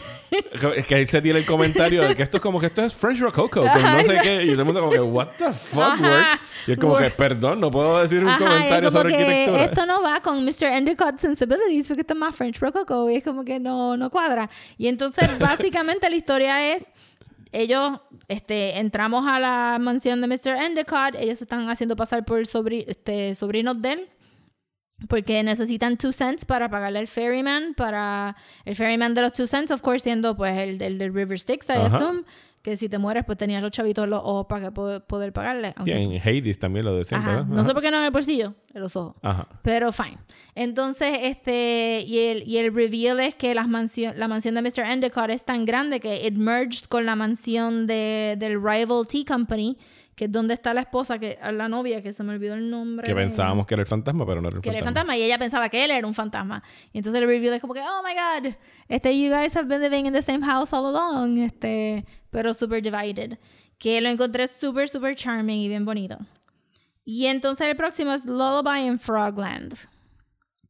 Speaker 1: Es que ahí se tiene el comentario de que esto es como que esto es French Rococo, con no sé qué. Y todo el mundo como que, what the fuck,
Speaker 2: Ajá.
Speaker 1: Y es como
Speaker 2: Work.
Speaker 1: que, perdón, no puedo decir un
Speaker 2: Ajá,
Speaker 1: comentario sobre
Speaker 2: que
Speaker 1: arquitectura.
Speaker 2: esto no va con Mr. Endicott Sensibilities porque esto es más French Rococo y es como que no, no cuadra. Y entonces básicamente la historia es ellos este, entramos a la mansión de Mr. Endicott, ellos se están haciendo pasar por sobri- este, sobrinos de él porque necesitan two cents para pagarle al ferryman, para el ferryman de los two cents, of course, siendo pues el, el del River Styx, I
Speaker 1: Ajá.
Speaker 2: assume, que si te mueres pues tenías los chavitos los ojos para poder, poder pagarle. Aunque-
Speaker 1: en Hades también lo decían,
Speaker 2: Ajá.
Speaker 1: ¿verdad?
Speaker 2: No sé por qué no en el bolsillo, en los ojos. Pero fine. Entonces, este, y el, y el reveal es que las mansión, la mansión de Mr. Endicott es tan grande que it merged con la mansión de, del rival Tea Company, que es donde está la esposa, que la novia, que se me olvidó el nombre.
Speaker 1: Que pensábamos que era el fantasma, pero no era el
Speaker 2: que era el
Speaker 1: fantasma.
Speaker 2: y ella pensaba que él era un fantasma. Y entonces el reveal es como que, oh my god, este, you guys have been living in the same house all along, este, pero super divided. Que lo encontré súper, súper charming y bien bonito. Y entonces el próximo es Lullaby in Frogland.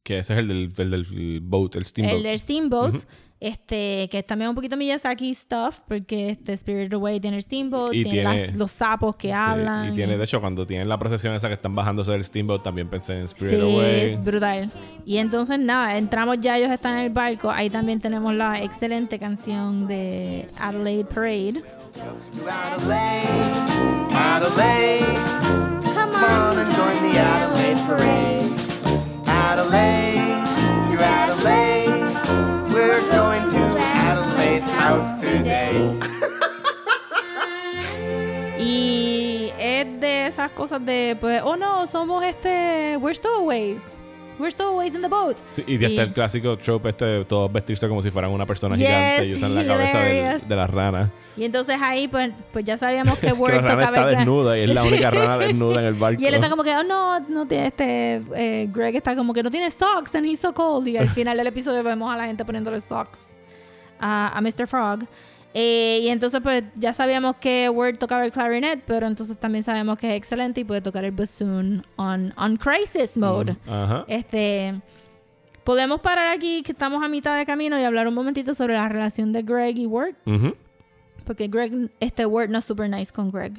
Speaker 1: Que ese es el del, el del boat, el steamboat.
Speaker 2: El del Steamboat, este, que es también un poquito Miyazaki stuff, porque este Spirit Away tiene el Steamboat,
Speaker 1: Y
Speaker 2: tiene,
Speaker 1: tiene-
Speaker 2: las- los sapos que
Speaker 1: Sí,
Speaker 2: hablan.
Speaker 1: Y tiene, de hecho, cuando tienen la procesión esa que están bajándose del steamboat, también pensé en Spirit
Speaker 2: Sí,
Speaker 1: Away.
Speaker 2: brutal. Y entonces, nada, entramos ya, ellos están en el barco. Ahí también tenemos la excelente canción de Adelaide Parade.
Speaker 6: Adelaide, Adelaide,
Speaker 5: Come
Speaker 6: on
Speaker 5: on.
Speaker 6: and join the Adelaide Parade. Adelaide, to Adelaide, we're going to Adelaide's house today.
Speaker 2: Y es de esas cosas de, pues, oh no, somos este, we're stowaways. We're stowaways in the boat.
Speaker 1: Sí, y ya está el clásico trope este de todos vestirse como si fueran una persona
Speaker 2: Yes,
Speaker 1: gigante y usan la cabeza del- de la rana.
Speaker 2: Y entonces ahí, pues, pues ya sabíamos que
Speaker 1: Que
Speaker 2: Word
Speaker 1: la rana está desnuda y es la única rana desnuda en el barco.
Speaker 2: Y él está como que, oh no, no tiene este. eh, Greg está como que no tiene socks and he's so cold. Y al final del episodio vemos a la gente poniéndole socks a, a Mr. Frog. Eh, y entonces, pues ya sabíamos que Word tocaba el clarinet, pero entonces también sabemos que es excelente y puede tocar el bassoon on, on crisis mode.
Speaker 1: Ajá.
Speaker 2: Este. Podemos parar aquí, que estamos a mitad de camino, y hablar un momentito sobre la relación de Greg y Word.
Speaker 1: Ujú.
Speaker 2: Porque Greg, este Word no es super nice con Greg.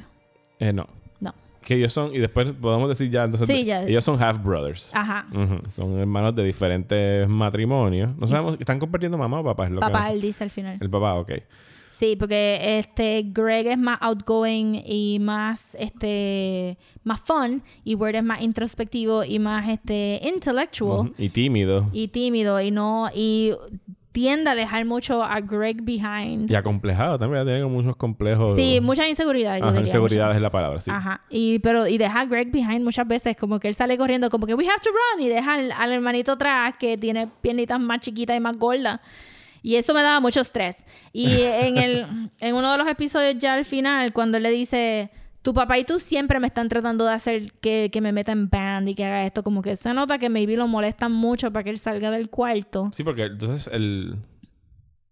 Speaker 1: Eh, no.
Speaker 2: No.
Speaker 1: Que ellos son, y después podemos decir ya, entonces,
Speaker 2: Sí, ya.
Speaker 1: ellos son half brothers.
Speaker 2: Ajá.
Speaker 1: Son hermanos de diferentes matrimonios. No sabemos, ¿están compartiendo mamá o papá? Es lo que
Speaker 2: Papá,
Speaker 1: sé.
Speaker 2: él dice al final.
Speaker 1: El papá, ok.
Speaker 2: Sí, porque este Greg es más outgoing y más este más fun y Word es más introspectivo y más este intellectual.
Speaker 1: Y tímido.
Speaker 2: y tímido y no y tiende a dejar mucho a Greg behind.
Speaker 1: Y acomplejado también. Tiene muchos complejos.
Speaker 2: Sí, mucha inseguridad, yo
Speaker 1: Ajá,
Speaker 2: diría,
Speaker 1: inseguridad
Speaker 2: mucha.
Speaker 1: es la palabra, sí.
Speaker 2: Ajá. Y pero y deja a Greg behind muchas veces como que él sale corriendo como que we have to run y deja al, al hermanito atrás que tiene piernitas más chiquitas y más gordas. Y eso me daba mucho estrés. Y en el en uno de los episodios ya al final cuando él le dice tu papá y tú siempre me están tratando de hacer que, que me meta en band y que haga esto. Como que se nota que maybe lo molestan mucho para que él salga del cuarto.
Speaker 1: Sí, porque entonces el,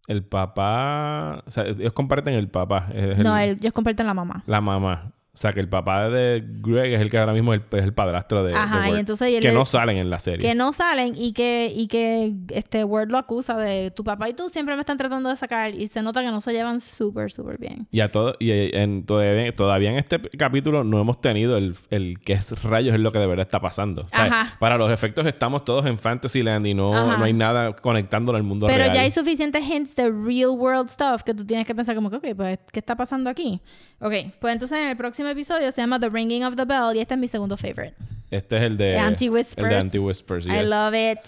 Speaker 1: el papá. O sea, ellos comparten el papá. el-
Speaker 2: No, ellos comparten la mamá.
Speaker 1: La mamá. O sea, que el papá de Greg es el que ahora mismo es el, es el padrastro de,
Speaker 2: Ajá,
Speaker 1: de
Speaker 2: y
Speaker 1: Word,
Speaker 2: entonces
Speaker 1: Que
Speaker 2: le-
Speaker 1: no salen en la serie.
Speaker 2: que no salen y que y que este Word lo acusa de tu papá y tú siempre me están tratando de sacar y se nota que no se llevan súper súper bien.
Speaker 1: Y, a todo, y en, todavía, todavía en este capítulo no hemos tenido el, el qué es rayos es lo que de verdad está pasando. O sea,
Speaker 2: Ajá.
Speaker 1: para los efectos estamos todos en Fantasyland y no,
Speaker 2: Ajá.
Speaker 1: no hay nada conectándolo al mundo
Speaker 2: Pero
Speaker 1: real.
Speaker 2: ya hay suficientes hints de real world stuff que tú tienes que pensar como que, ok, pues, ¿qué está pasando aquí? Ok, pues entonces en el próximo episodio se llama The Ringing of the Bell y este es mi segundo favorite.
Speaker 1: Este es el de...
Speaker 2: The Anti-Whispers.
Speaker 1: El de Anti-Whispers,
Speaker 2: I
Speaker 1: yes.
Speaker 2: love it.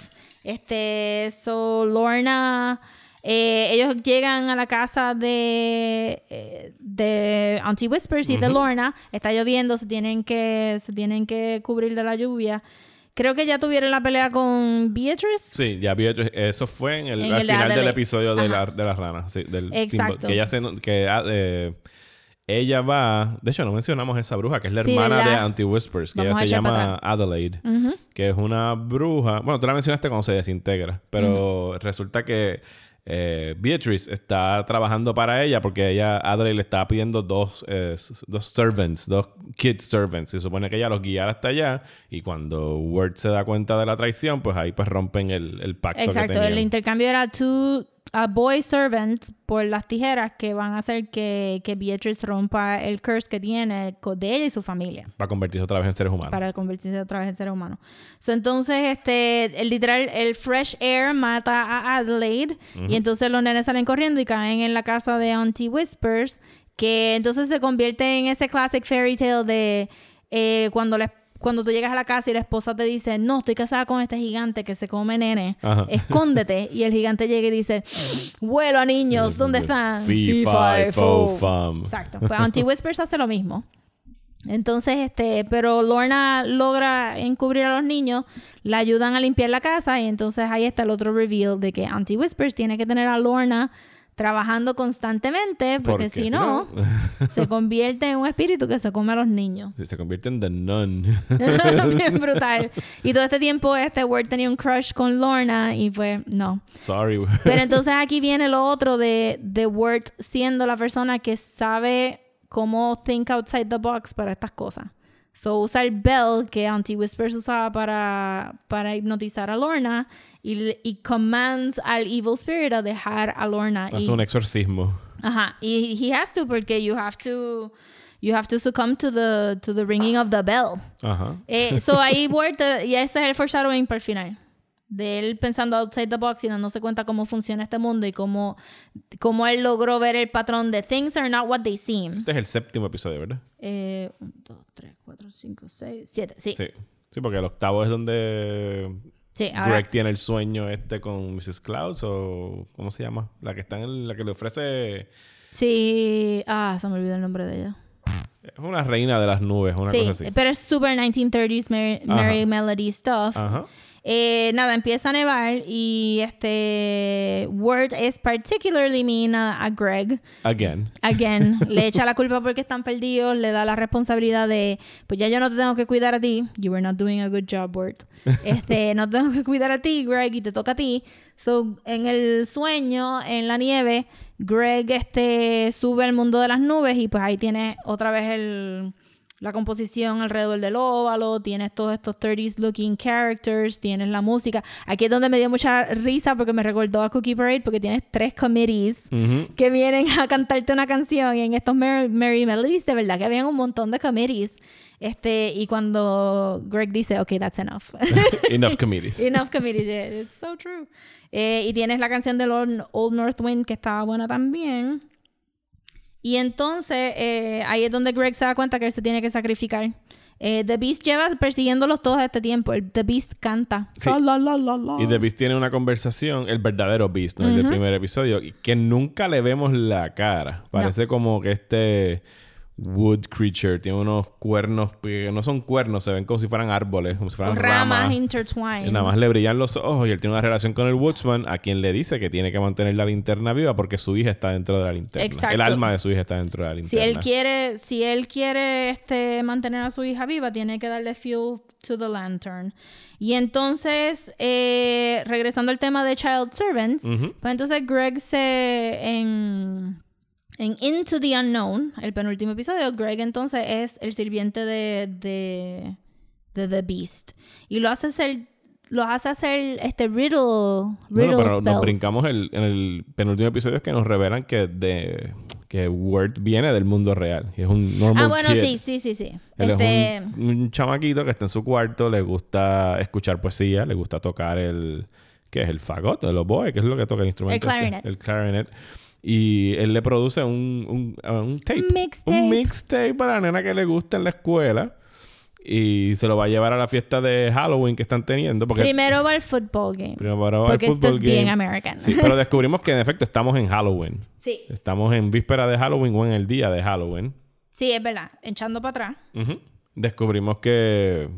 Speaker 2: Este, so Lorna, eh, ellos llegan a la casa de, eh, de Auntie Whispers y de. Lorna. Está lloviendo, se tienen que, se tienen que cubrir de la lluvia. Creo que ya tuvieron la pelea con Beatrice.
Speaker 1: Sí, ya otro- Eso fue en el,
Speaker 2: En
Speaker 1: al
Speaker 2: el de
Speaker 1: final del episodio de, la, de las ranas. Sí, del
Speaker 2: Exacto.
Speaker 1: Steamboat, Que ella se... Que, ah, eh, ella va... De hecho, no mencionamos esa bruja, que es la
Speaker 2: Sí,
Speaker 1: hermana
Speaker 2: ¿verdad?
Speaker 1: de Anti-Whispers. Que
Speaker 2: Vamos
Speaker 1: ella se llama Adelaide. Que es una bruja. Bueno, tú la mencionaste cuando se desintegra, pero resulta que eh, Beatrice está trabajando para ella porque ella, Adelaide, le estaba pidiendo dos, eh, dos servants, dos kid servants. Se supone que ella los guiara hasta allá y cuando Word se da cuenta de la traición, pues ahí pues rompen el, el pacto
Speaker 2: Exacto,
Speaker 1: que
Speaker 2: el intercambio era two a boy servant por las tijeras que van a hacer que, que Beatrice rompa el curse que tiene de ella y su familia.
Speaker 1: Para convertirse otra vez en seres humanos.
Speaker 2: para convertirse otra vez en ser humano. So, entonces, este, el literal, el fresh air mata a Adelaide y entonces los nenes salen corriendo y caen en la casa de Auntie Whispers, que entonces se convierte en ese classic fairy tale de eh, cuando la- cuando tú llegas a la casa y la esposa te dice, no, estoy casada con este gigante que se come nene,
Speaker 1: Ajá.
Speaker 2: escóndete. y el gigante llega y dice, vuelo a niños, ¿dónde están?
Speaker 1: Fee,
Speaker 2: Fee,
Speaker 1: fi,
Speaker 2: fi,
Speaker 1: fo,
Speaker 2: fo.
Speaker 1: fum.
Speaker 2: Exacto. Pues Auntie Whispers hace lo mismo. Entonces, este, pero Lorna logra encubrir a los niños, la ayudan a limpiar la casa y entonces ahí está el otro reveal de que Auntie Whispers tiene que tener a Lorna trabajando constantemente porque,
Speaker 1: Porque
Speaker 2: si
Speaker 1: si
Speaker 2: no,
Speaker 1: no-
Speaker 2: se convierte en un espíritu que se come a los niños.
Speaker 1: Sí, se convierte en The Nun.
Speaker 2: Bien brutal. Y todo este tiempo este Word tenía un crush con Lorna y pues no.
Speaker 1: Sorry.
Speaker 2: Pero entonces aquí viene lo otro de, de Word siendo la persona que sabe cómo think outside the box para estas cosas. So usa el bell que Auntie Whispers usaba para, para hipnotizar a Lorna y, y commands al evil spirit a dejar a Lorna.
Speaker 1: Hace
Speaker 2: y,
Speaker 1: un exorcismo.
Speaker 2: Ajá. Y he has to porque you have to you have to succumb to the to the ringing of the bell.
Speaker 1: Ajá.
Speaker 2: Eh, so ahí eh, y ese es el foreshadowing para el final. De él pensando outside the box y dándose cuenta cómo funciona este mundo y cómo, cómo él logró ver el patrón de things are not what they seem.
Speaker 1: Este es el séptimo episodio, ¿verdad?
Speaker 2: Eh, 1, 2, 3, 4, 5, 6, 7. Sí.
Speaker 1: Sí. Sí, porque el octavo es donde
Speaker 2: Sí, ahora.
Speaker 1: Greg tiene el sueño este con Mrs. Clouds o ¿cómo se llama? La que está en la que le ofrece
Speaker 2: Sí. Ah, se me olvidó el nombre de ella.
Speaker 1: es una reina de las nubes, una
Speaker 2: sí,
Speaker 1: cosa así.
Speaker 2: pero es super 1930s Merry,
Speaker 1: Ajá.
Speaker 2: Merry Melody stuff.
Speaker 1: Ajá.
Speaker 2: Eh, nada, empieza a nevar y este Word es particularly mean a, a Greg.
Speaker 1: Again.
Speaker 2: Again, le echa la culpa porque están perdidos, le da la responsabilidad de, pues ya yo no te tengo que cuidar a ti. You were not doing a good job, Word. Este, no tengo que cuidar a ti, Greg, y te toca a ti. So, en el sueño, en la nieve, Greg este, sube al mundo de las nubes y pues ahí tiene otra vez el, la composición alrededor del óvalo, tienes todos estos 30s looking characters, tienes la música. Aquí es donde me dio mucha risa porque me recordó a Cookie Parade porque tienes tres committees
Speaker 1: Ujú.
Speaker 2: que vienen a cantarte una canción y en estos Merry, Merry Melodies de verdad que habían un montón de committees. Este, y cuando Greg dice, ok, that's enough.
Speaker 1: Enough committees.
Speaker 2: Enough committees, yeah, it's so true. Eh, y tienes la canción de Old, Old North Wind que estaba buena también. Y entonces eh, ahí es donde Greg se da cuenta que él se tiene que sacrificar. Eh, The Beast lleva persiguiéndolos todo este tiempo. El- The Beast canta.
Speaker 1: Sí.
Speaker 2: La, la, la, la, la.
Speaker 1: Y The Beast tiene una conversación, el verdadero Beast, ¿no? El del primer episodio, que nunca le vemos la cara. Parece como que este Wood Creature tiene unos cuernos que no son cuernos, se ven como si fueran árboles, como si fueran
Speaker 2: ramas
Speaker 1: ramas.
Speaker 2: intertwined.
Speaker 1: Y nada más le brillan los ojos y él tiene una relación con el Woodsman a quien le dice que tiene que mantener la linterna viva porque su hija está dentro de la linterna.
Speaker 2: Exacto.
Speaker 1: El alma de su hija está dentro de la
Speaker 2: Si
Speaker 1: linterna.
Speaker 2: él quiere, si él quiere este, mantener a su hija viva, tiene que darle fuel to the lantern. Y entonces, eh, regresando al tema de Child Servants, pues entonces Greg se en, en Into the Unknown, el penúltimo episodio, Greg entonces es el sirviente de, de, de The Beast. Y lo hace hacer, lo hace hacer este riddle,
Speaker 1: No,
Speaker 2: riddle
Speaker 1: no, pero nos brincamos el, en el penúltimo episodio es que nos revelan que de que Word viene del mundo real. Y es un normal
Speaker 2: Ah, bueno,
Speaker 1: kid.
Speaker 2: sí, sí, sí, sí.
Speaker 1: Él
Speaker 2: Este,
Speaker 1: es un, un chamaquito que está en su cuarto, le gusta escuchar poesía, le gusta tocar el... ¿Qué es? El fagot, el oboe, que es lo que toca el instrumento. este?
Speaker 2: clarinet.
Speaker 1: El clarinet. Y él le produce un, un, uh, un tape.
Speaker 2: Mixtape.
Speaker 1: Un mixtape para la nena que le gusta en la escuela. Y se lo va a llevar a la fiesta de Halloween que están teniendo. Porque
Speaker 2: Primero va el football game.
Speaker 1: primero va al
Speaker 2: porque esto
Speaker 1: football
Speaker 2: es bien
Speaker 1: game.
Speaker 2: American.
Speaker 1: Sí, pero descubrimos que en efecto estamos en Halloween.
Speaker 2: sí.
Speaker 1: Estamos en víspera de Halloween o en el día de Halloween.
Speaker 2: Sí, es verdad. Echando para atrás.
Speaker 1: Descubrimos que,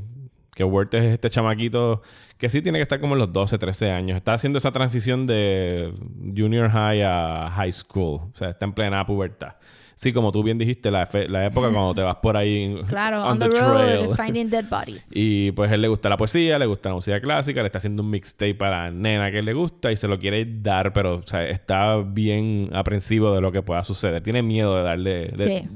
Speaker 1: que Wirt es este chamaquito que sí tiene que estar como en los 12, 13 años. Está haciendo esa transición de junior high a high school. O sea, está en plena pubertad. Sí, como tú bien dijiste, la, la época cuando te vas por ahí
Speaker 2: Claro,
Speaker 1: on,
Speaker 2: on, the, road, finding dead bodies.
Speaker 1: Y pues él le gusta la poesía, le gusta la música clásica, le está haciendo un mixtape para la nena que le gusta y se lo quiere dar, pero o sea, está bien aprensivo de lo que pueda suceder. Tiene miedo de darle, de,
Speaker 2: Sí.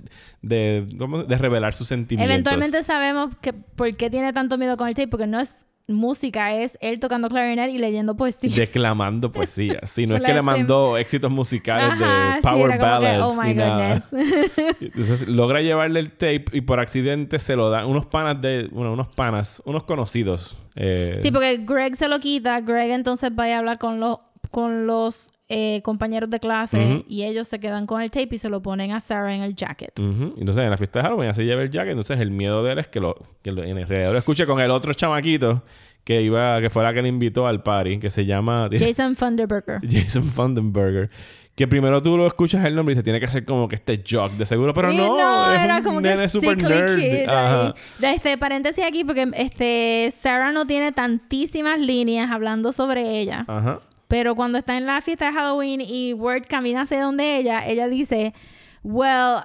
Speaker 1: De, ¿cómo? de revelar sus sentimientos.
Speaker 2: Eventualmente sabemos que por qué tiene tanto miedo con el tape, porque no es música, es él tocando clarinet y leyendo poesía.
Speaker 1: Declamando poesía. Sí, no es que le mandó éxitos musicales
Speaker 2: Ajá,
Speaker 1: de
Speaker 2: sí,
Speaker 1: power
Speaker 2: era como que,
Speaker 1: ballads
Speaker 2: oh my
Speaker 1: ni nada. Entonces logra llevarle el tape y por accidente se lo dan unos panas de, bueno, unos panas, unos conocidos. eh,
Speaker 2: Sí, porque Greg se lo quita. Greg entonces va a hablar con los, con los eh, compañeros de clase y ellos se quedan con el tape y se lo ponen a Sarah en el jacket.
Speaker 1: Entonces en la fiesta de Halloween ya se lleva el jacket. Entonces el miedo de él es que, lo, que lo- en alrededor lo escuche con el otro chamaquito que iba, que fue la que le invitó al party, que se llama
Speaker 2: Jason Funderburger.
Speaker 1: Jason Fundenberger. Que primero tú lo escuchas el nombre y se tiene que hacer como que este jock de seguro, pero
Speaker 2: Sí,
Speaker 1: no, es
Speaker 2: era
Speaker 1: un
Speaker 2: como
Speaker 1: nene
Speaker 2: que
Speaker 1: super nerd.
Speaker 2: kid
Speaker 1: Ajá.
Speaker 2: Este paréntesis aquí porque este Sarah no tiene tantísimas líneas hablando sobre ella.
Speaker 1: Ajá.
Speaker 2: Pero cuando está en la fiesta de Halloween y Word camina hacia donde ella, ella dice, Well,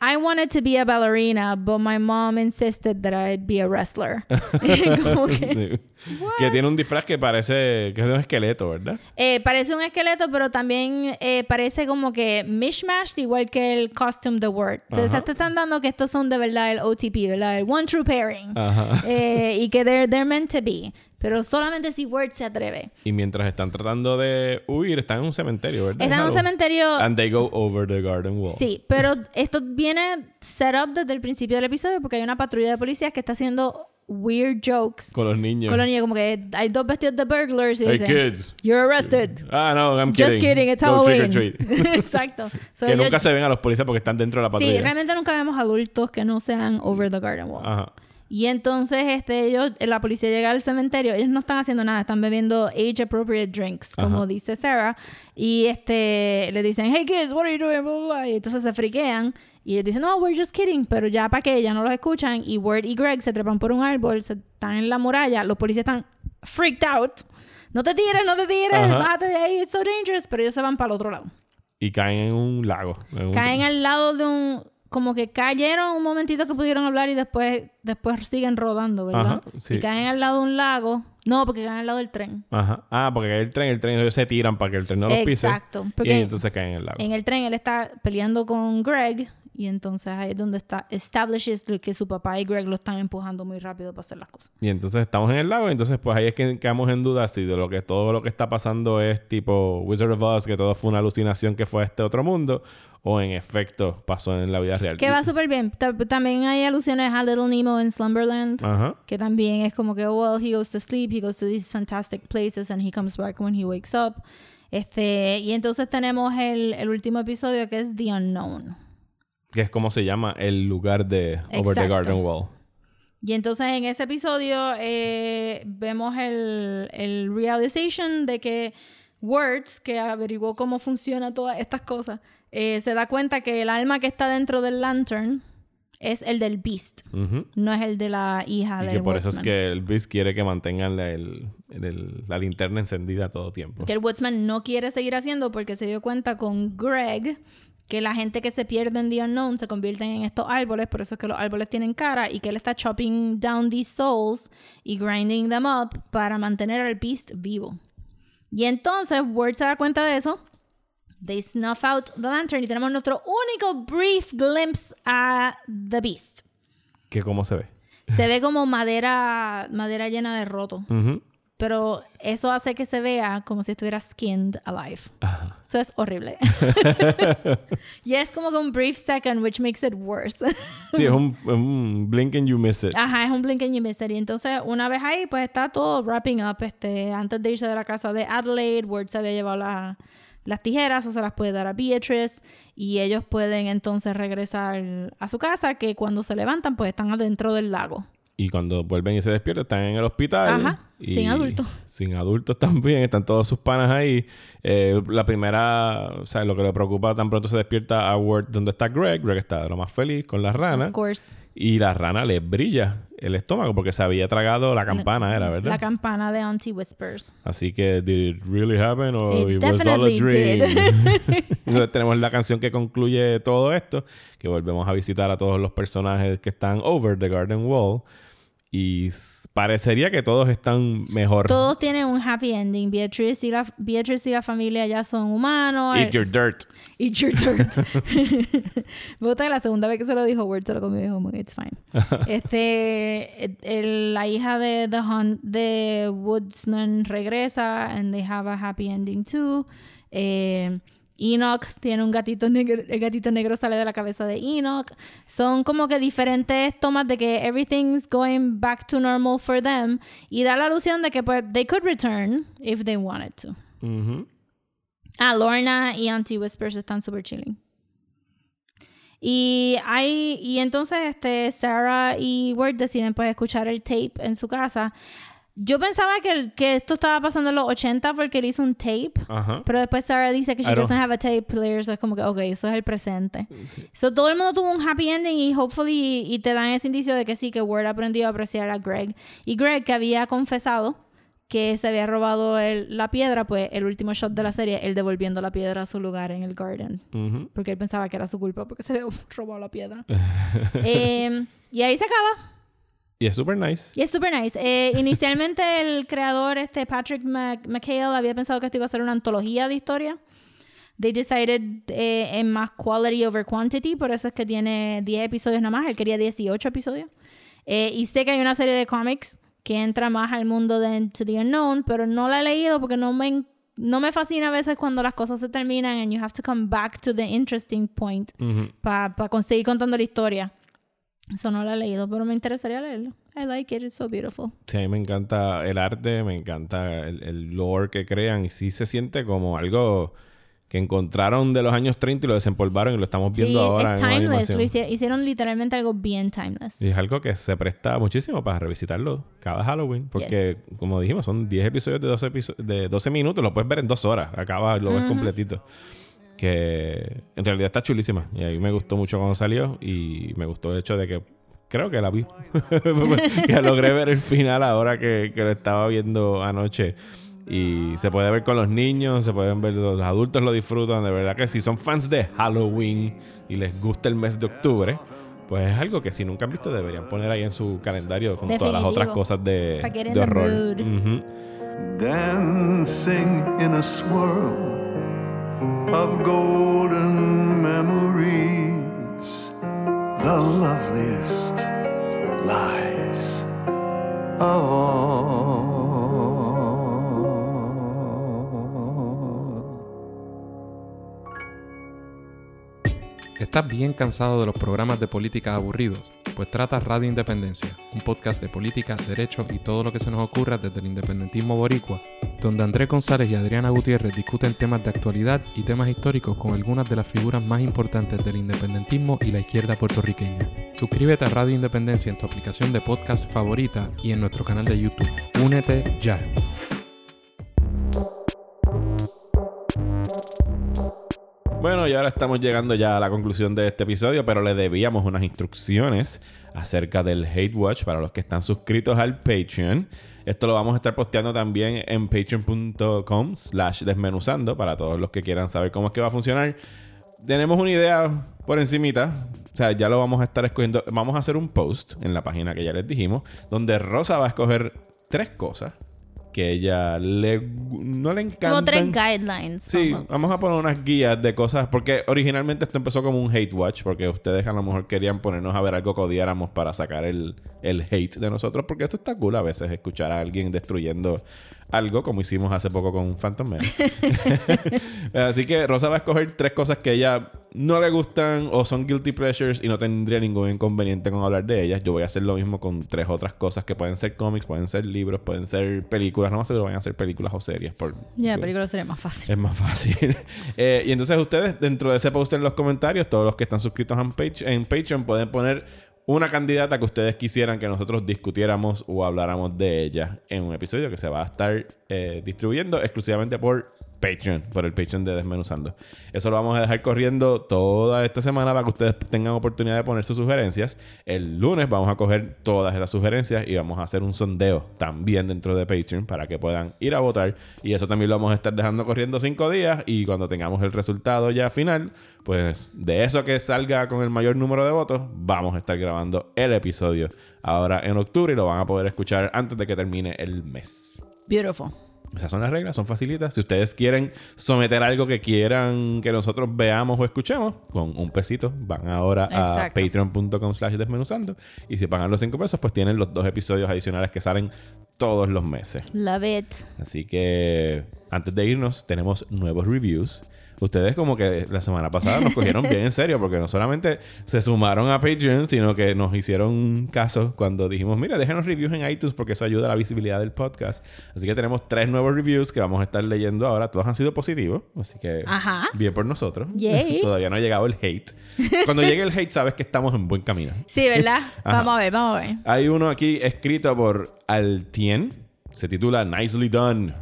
Speaker 2: I wanted to be a ballerina, but my mom insisted that I'd be a wrestler. Como que,
Speaker 1: Sí. Que tiene un disfraz que parece que es un esqueleto, ¿verdad?
Speaker 2: eh, parece un esqueleto, pero también eh, parece como que mishmash, igual que el costume de Word. Entonces te están dando que estos son de verdad el OTP, ¿verdad? El One True Pairing. Eh, y que they're, they're meant to be. Pero solamente si Word se atreve.
Speaker 1: Y mientras están tratando de huir, están en un cementerio, ¿verdad?
Speaker 2: Están en un cementerio.
Speaker 1: And they go over the garden wall.
Speaker 2: Sí, pero esto viene set up desde el principio del episodio porque hay una patrulla de policías que está haciendo weird jokes
Speaker 1: Con los niños.
Speaker 2: con los niños. Como que hay dos vestidos de burglars y
Speaker 1: Hey,
Speaker 2: dicen,
Speaker 1: kids.
Speaker 2: You're arrested.
Speaker 1: Ah, no, I'm kidding.
Speaker 2: Just kidding, it's
Speaker 1: Go trick or treat.
Speaker 2: Exacto. So
Speaker 1: que nunca se ven a los policías porque están dentro de la patrulla.
Speaker 2: Sí, realmente nunca vemos adultos que no sean over the garden wall.
Speaker 1: Ajá.
Speaker 2: Y entonces este ellos, la policía llega al cementerio, ellos no están haciendo nada, están bebiendo age appropriate drinks, como
Speaker 1: Ajá.
Speaker 2: dice Sarah, y este le dicen, "Hey kids, what are you doing?" Blah, blah, blah. Y entonces se friquean y ellos dicen, "No, we're just kidding", pero ya para que ya no los escuchan y Word y Greg se trepan por un árbol, se están en la muralla, los policías están freaked out. No te tires, no te tires,
Speaker 1: Ajá.
Speaker 2: bájate de ahí, it's so dangerous, pero ellos se van para el otro lado.
Speaker 1: Y caen en un lago. en un-
Speaker 2: Caen al lado de un como que cayeron un momentito que pudieron hablar y después después siguen rodando, ¿verdad?
Speaker 1: Ajá, sí.
Speaker 2: Y caen al lado de un lago. No, porque caen al lado del tren.
Speaker 1: Ajá. Ah, porque cae el tren, el tren, ellos se tiran para que el tren no los pise.
Speaker 2: Exacto,
Speaker 1: Y entonces caen en el lago.
Speaker 2: En el tren él está peleando con Greg Y entonces ahí es donde está establishes que su papá y Greg lo están empujando muy rápido para hacer las cosas.
Speaker 1: Y entonces estamos en el lago, y entonces pues ahí es que quedamos en duda si de lo que todo lo que está pasando es tipo Wizard of Oz, que todo fue una alucinación que fue a este otro mundo, o en efecto pasó en la vida real.
Speaker 2: Que va súper bien. Ta- También hay alusiones a Little Nemo en Slumberland.
Speaker 1: Ajá.
Speaker 2: Que también es como que, well, he goes to sleep, he goes to these fantastic places, and he comes back when he wakes up. Este, y entonces tenemos el, el último episodio que es The Unknown.
Speaker 1: Que es como se llama el lugar de Over the. Garden Wall.
Speaker 2: Y entonces en ese episodio eh, vemos el, el realization de que Words, que averiguó cómo funciona todas estas cosas, eh, se da cuenta que el alma que está dentro del lantern es el del Beast, no es el de la hija
Speaker 1: Y
Speaker 2: del
Speaker 1: que por eso es que el Beast quiere que mantengan la, el- el- la linterna encendida todo tiempo.
Speaker 2: Que el Woodsman no quiere seguir haciendo porque se dio cuenta con Greg que la gente que se pierde en The Unknown se convierten en estos árboles, por eso es que los árboles tienen cara y que él está chopping down these souls y grinding them up para mantener al Beast vivo. Y entonces Word se da cuenta de eso. They snuff out the lantern y tenemos nuestro único brief glimpse a The Beast.
Speaker 1: Que cómo se ve.
Speaker 2: Se ve como madera, madera llena de roto. Pero eso hace que se vea como si estuviera skinned alive. Eso es horrible. y es como que un brief second, which makes it worse.
Speaker 1: Sí, es un, un blink and you miss it.
Speaker 2: Ajá, es un blink and you miss it. Y entonces, una vez ahí, pues está todo wrapping up. Este, antes de irse de la casa de Adelaide, Word se había llevado la- las tijeras o se las puede dar a Beatrice. Y ellos pueden entonces regresar a su casa, que cuando se levantan, pues están adentro del lago.
Speaker 1: Y cuando vuelven y se despiertan, están en el hospital.
Speaker 2: Ajá,
Speaker 1: y
Speaker 2: sin adultos.
Speaker 1: Sin adultos también, están todos sus panas ahí. Eh, la primera, o sea, lo que le preocupa tan pronto se despierta a Word donde está Greg. Greg está de lo más feliz con la rana.
Speaker 2: Of course.
Speaker 1: Y la rana le brilla el estómago porque se había tragado la campana, era, ¿verdad?
Speaker 2: La campana de Auntie Whispers.
Speaker 1: Así que, ¿did it really happen or
Speaker 2: It
Speaker 1: it, was all a dream? Entonces tenemos la canción que concluye todo esto, que volvemos a visitar a todos los personajes que están over the garden wall. Y parecería que todos están mejor.
Speaker 2: Todos tienen un happy ending. Beatrice y la, Beatrice y la familia ya son humanos.
Speaker 1: Eat your dirt.
Speaker 2: Eat your dirt. Me gusta que la segunda vez que se lo dijo, Word se lo comió y dijo, it's fine. este, el- el- la hija de The Hunt, de Woodsman regresa and they have a happy ending too. Eh, Enoch tiene un gatito negro, el gatito negro sale de la cabeza de Enoch. Son como que diferentes tomas de que everything's going back to normal for them y da la alusión de que pues they could return if they wanted to. Ah, Lorna y Auntie Whispers están super chilling. Y hay, y entonces este Sarah y Word deciden pues escuchar el tape en su casa. Yo pensaba que, que esto estaba pasando en los 80 porque él hizo un tape.
Speaker 1: Ajá.
Speaker 2: Pero después Sarah dice que she
Speaker 1: I don't-
Speaker 2: doesn't have a tape player. So es como que, ok, eso es el presente. So todo el mundo tuvo un happy ending y hopefully y te dan ese indicio de que sí, que Word aprendió a apreciar a Greg. Y Greg, que había confesado que se había robado el- la piedra, pues el último shot de la serie, él devolviendo la piedra a su lugar en el garden.
Speaker 1: Ujú.
Speaker 2: Porque él pensaba que era su culpa porque se había robado la piedra. Eh, y ahí se acaba.
Speaker 1: Y es super nice.
Speaker 2: Y es super nice. Eh, inicialmente el creador, este Patrick Mc- McHale, había pensado que esto iba a ser una antología de historia. They decided eh, en más quality over quantity, por eso es que tiene 10 episodios nada más. Él quería 18 episodios. Eh, y sé que hay una serie de cómics que entra más al mundo de Into the Unknown, pero no la he leído porque no me, no me fascina a veces cuando las cosas se terminan and you have to come back to the interesting point
Speaker 1: Ujú.
Speaker 2: para conseguir contando la historia. Eso no lo he leído, pero me interesaría leerlo. I like it, it's so beautiful.
Speaker 1: Sí, a mí me encanta el arte, me encanta el, el lore que crean y sí se siente como algo que encontraron de los años 30 y lo desempolvaron y lo estamos viendo
Speaker 2: sí,
Speaker 1: ahora
Speaker 2: es
Speaker 1: en
Speaker 2: timeless. Lo hici- hicieron literalmente algo bien timeless.
Speaker 1: Y es algo que se presta muchísimo para revisitarlo cada Halloween. Porque, como dijimos, son 10 episodios de 12, episo- de 12 minutos. Lo puedes ver en dos horas. Acaba, lo ves
Speaker 2: Ujú.
Speaker 1: completito. Que en realidad está chulísima. Y a mí me gustó mucho cuando salió. Y me gustó el hecho de que creo que la vi. que logré ver el final ahora que, que lo estaba viendo anoche. Y se puede ver con los niños, se pueden ver los adultos lo disfrutan. De verdad que si son fans de Halloween y les gusta el mes de octubre, pues es algo que si nunca han visto deberían poner ahí en su calendario con todas las
Speaker 2: Definitivo.
Speaker 1: otras cosas de, de
Speaker 2: the
Speaker 1: horror.
Speaker 7: dancing in a swirl of golden memories. the loveliest lies of all.
Speaker 8: ¿Estás bien cansado de los programas de política aburridos? Pues trata Radio Independencia, un podcast de política, derecho y todo lo que se nos ocurra desde el independentismo boricua, donde Andrés González y Adriana Gutiérrez discuten temas de actualidad y temas históricos con algunas de las figuras más importantes del independentismo y la izquierda puertorriqueña. Suscríbete a Radio Independencia en tu aplicación de podcast favorita y en nuestro canal de YouTube. Únete ya.
Speaker 1: Bueno, y ahora estamos llegando ya a la conclusión de este episodio, pero le debíamos unas instrucciones acerca del Hate Watch para los que están suscritos al Patreon. Esto lo vamos a estar posteando también en patreon.com slash desmenuzando para todos los que quieran saber cómo es que va a funcionar. Tenemos una idea por encimita. O sea, ya lo vamos a estar escogiendo. Vamos a hacer un post en la página que ya les dijimos, donde Rosa va a escoger tres cosas que ella le no le encantan.
Speaker 2: Como tres guidelines.
Speaker 1: Sí, vamos a poner unas guías de cosas. Porque originalmente esto empezó como un hate watch. Porque ustedes a lo mejor querían ponernos a ver algo que odiáramos para sacar el, el hate de nosotros. Porque esto está cool a veces escuchar a alguien destruyendo algo, como hicimos hace poco con Phantom Menace. Así que Rosa va a escoger tres cosas que a ella no le gustan o son guilty pleasures y no tendría ningún inconveniente con hablar de ellas. Yo voy a hacer lo mismo con tres otras cosas que pueden ser cómics, pueden ser libros, pueden ser películas. No sé si van a ser películas o series. Por,
Speaker 2: Ya, película sería más fácil.
Speaker 1: es más fácil. Eh, y entonces ustedes, dentro de ese post en los comentarios, todos los que están suscritos en, Page- en Patreon, pueden poner una candidata que ustedes quisieran que nosotros discutiéramos o habláramos de ella en un episodio que se va a estar eh, distribuyendo exclusivamente por Patreon, por el Patreon de Desmenuzando. Eso lo vamos a dejar corriendo toda esta semana para que ustedes tengan oportunidad de poner sus sugerencias. El lunes vamos a coger todas esas sugerencias y vamos a hacer un sondeo también dentro de Patreon para que puedan ir a votar. Y eso también lo vamos a estar dejando corriendo cinco días. Y cuando tengamos el resultado ya final, pues de eso que salga con el mayor número de votos, vamos a estar grabando el episodio ahora en octubre y lo van a poder escuchar antes de que termine el mes.
Speaker 2: Beautiful.
Speaker 1: Esas son las reglas, son facilitas. Si ustedes quieren someter algo que quieran que nosotros veamos o escuchemos, con un pesito, van ahora a patreon.com slash desmenuzando. Y si pagan los 5 pesos, pues tienen los dos episodios adicionales que salen todos los meses.
Speaker 2: Love it.
Speaker 1: Así que antes de irnos, tenemos nuevos reviews. Ustedes como que la semana pasada nos cogieron bien en serio porque no solamente se sumaron a Patreon, sino que nos hicieron caso cuando dijimos, mira, déjenos reviews en iTunes porque eso ayuda a la visibilidad del podcast. Así que tenemos tres nuevos reviews que vamos a estar leyendo ahora. Todos han sido positivos, así que
Speaker 2: Ajá.
Speaker 1: bien por nosotros.
Speaker 2: Yay.
Speaker 1: Todavía no ha llegado el hate. Cuando llegue el hate sabes que estamos en buen camino.
Speaker 2: Sí, ¿verdad? Vamos a ver, vamos a ver.
Speaker 1: Hay uno aquí escrito por Altien. Se titula Nicely Done.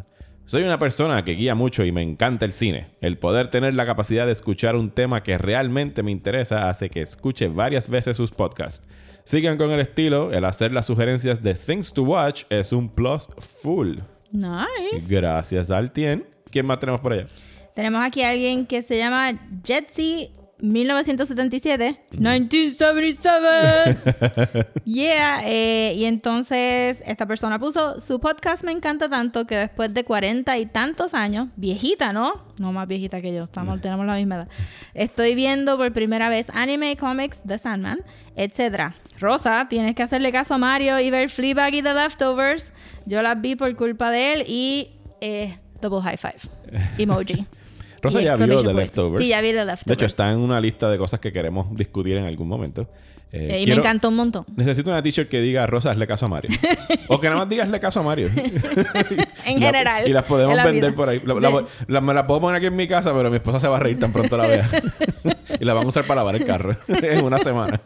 Speaker 1: Soy una persona que guía mucho y me encanta el cine. El poder tener la capacidad de escuchar un tema que realmente me interesa hace que escuche varias veces sus podcasts. Sigan con el estilo, el hacer las sugerencias de Things to Watch es un plus full.
Speaker 2: Nice.
Speaker 1: Gracias, Altien. ¿Quién más tenemos por allá?
Speaker 2: Tenemos aquí a alguien que se llama Jetsy 1977. 1977. yeah. eh, y entonces esta persona puso, su podcast me encanta tanto que después de cuarenta y tantos años, viejita, ¿no? No más viejita que yo, estamos, tenemos la misma edad. Estoy viendo por primera vez anime, comics, The Sandman, etc. Rosa, tienes que hacerle caso a Mario y ver Fleabag y The Leftovers. Yo las vi por culpa de él y eh, double high five. Emoji.
Speaker 1: Rosa ya vio The. Leftovers.
Speaker 2: Sí, ya vi The Leftovers.
Speaker 1: De hecho, está en una lista de cosas que queremos discutir en algún momento. Eh,
Speaker 2: y
Speaker 1: quiero-
Speaker 2: me encantó un montón.
Speaker 1: Necesito una t-shirt que diga Rosa, hazle caso a Mario. o que nada más diga hazle caso a Mario.
Speaker 2: En
Speaker 1: la-
Speaker 2: general.
Speaker 1: y las podemos
Speaker 2: la
Speaker 1: vender
Speaker 2: vida.
Speaker 1: por ahí. La- la- la- me las puedo poner aquí en mi casa, pero mi esposa se va a reír tan pronto la vea. y la van a usar para lavar el carro en una semana.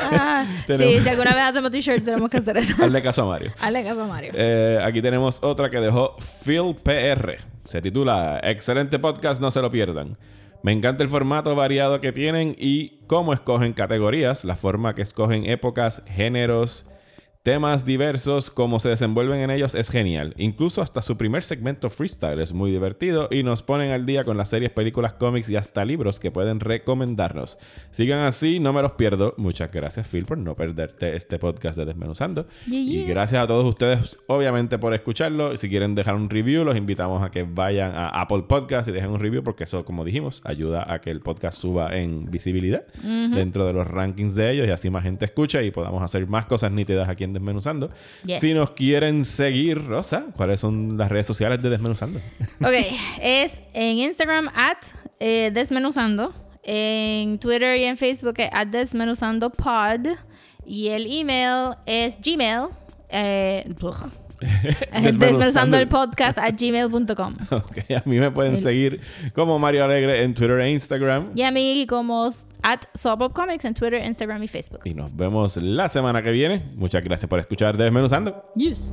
Speaker 2: Ah,
Speaker 1: Tenemos-
Speaker 2: sí, si alguna vez hacemos t-shirts tenemos que hacer eso.
Speaker 1: Hazle caso a Mario.
Speaker 2: Hazle caso a Mario.
Speaker 1: Eh, aquí tenemos otra que dejó Phil PR. Se titula Excelente podcast, no se lo pierdan. Me encanta el formato variado que tienen y cómo escogen categorías, la forma que escogen épocas, géneros, temas diversos, cómo se desenvuelven en ellos es genial. Incluso hasta su primer segmento freestyle es muy divertido y nos ponen al día con las series, películas, cómics y hasta libros que pueden recomendarnos. Sigan así, no me los pierdo. Muchas gracias Phil por no perderte este podcast de Desmenuzando.
Speaker 2: Yeah,
Speaker 1: Y gracias a todos ustedes, obviamente, por escucharlo. Si quieren dejar un review, los invitamos a que vayan a Apple Podcast y dejen un review, porque eso, como dijimos, ayuda a que el podcast suba en visibilidad dentro de los rankings de ellos y así más gente escucha y podamos hacer más cosas nítidas aquí en Desmenuzando.
Speaker 2: Yes.
Speaker 1: Si nos quieren seguir, Rosa, ¿cuáles son las redes sociales de Desmenuzando?
Speaker 2: Ok, es en Instagram at eh, Desmenuzando, en Twitter y en Facebook es at Desmenuzando Pod y el email es Gmail. Eh. desmenuzando el podcast at gmail.com
Speaker 1: Ok, a mí me pueden seguir como Mario Alegre en Twitter e Instagram.
Speaker 2: y a mí como at Comics en Twitter, Instagram y Facebook.
Speaker 1: Y nos vemos la semana que viene. Muchas gracias por escuchar Desmenuzando.
Speaker 2: Yes.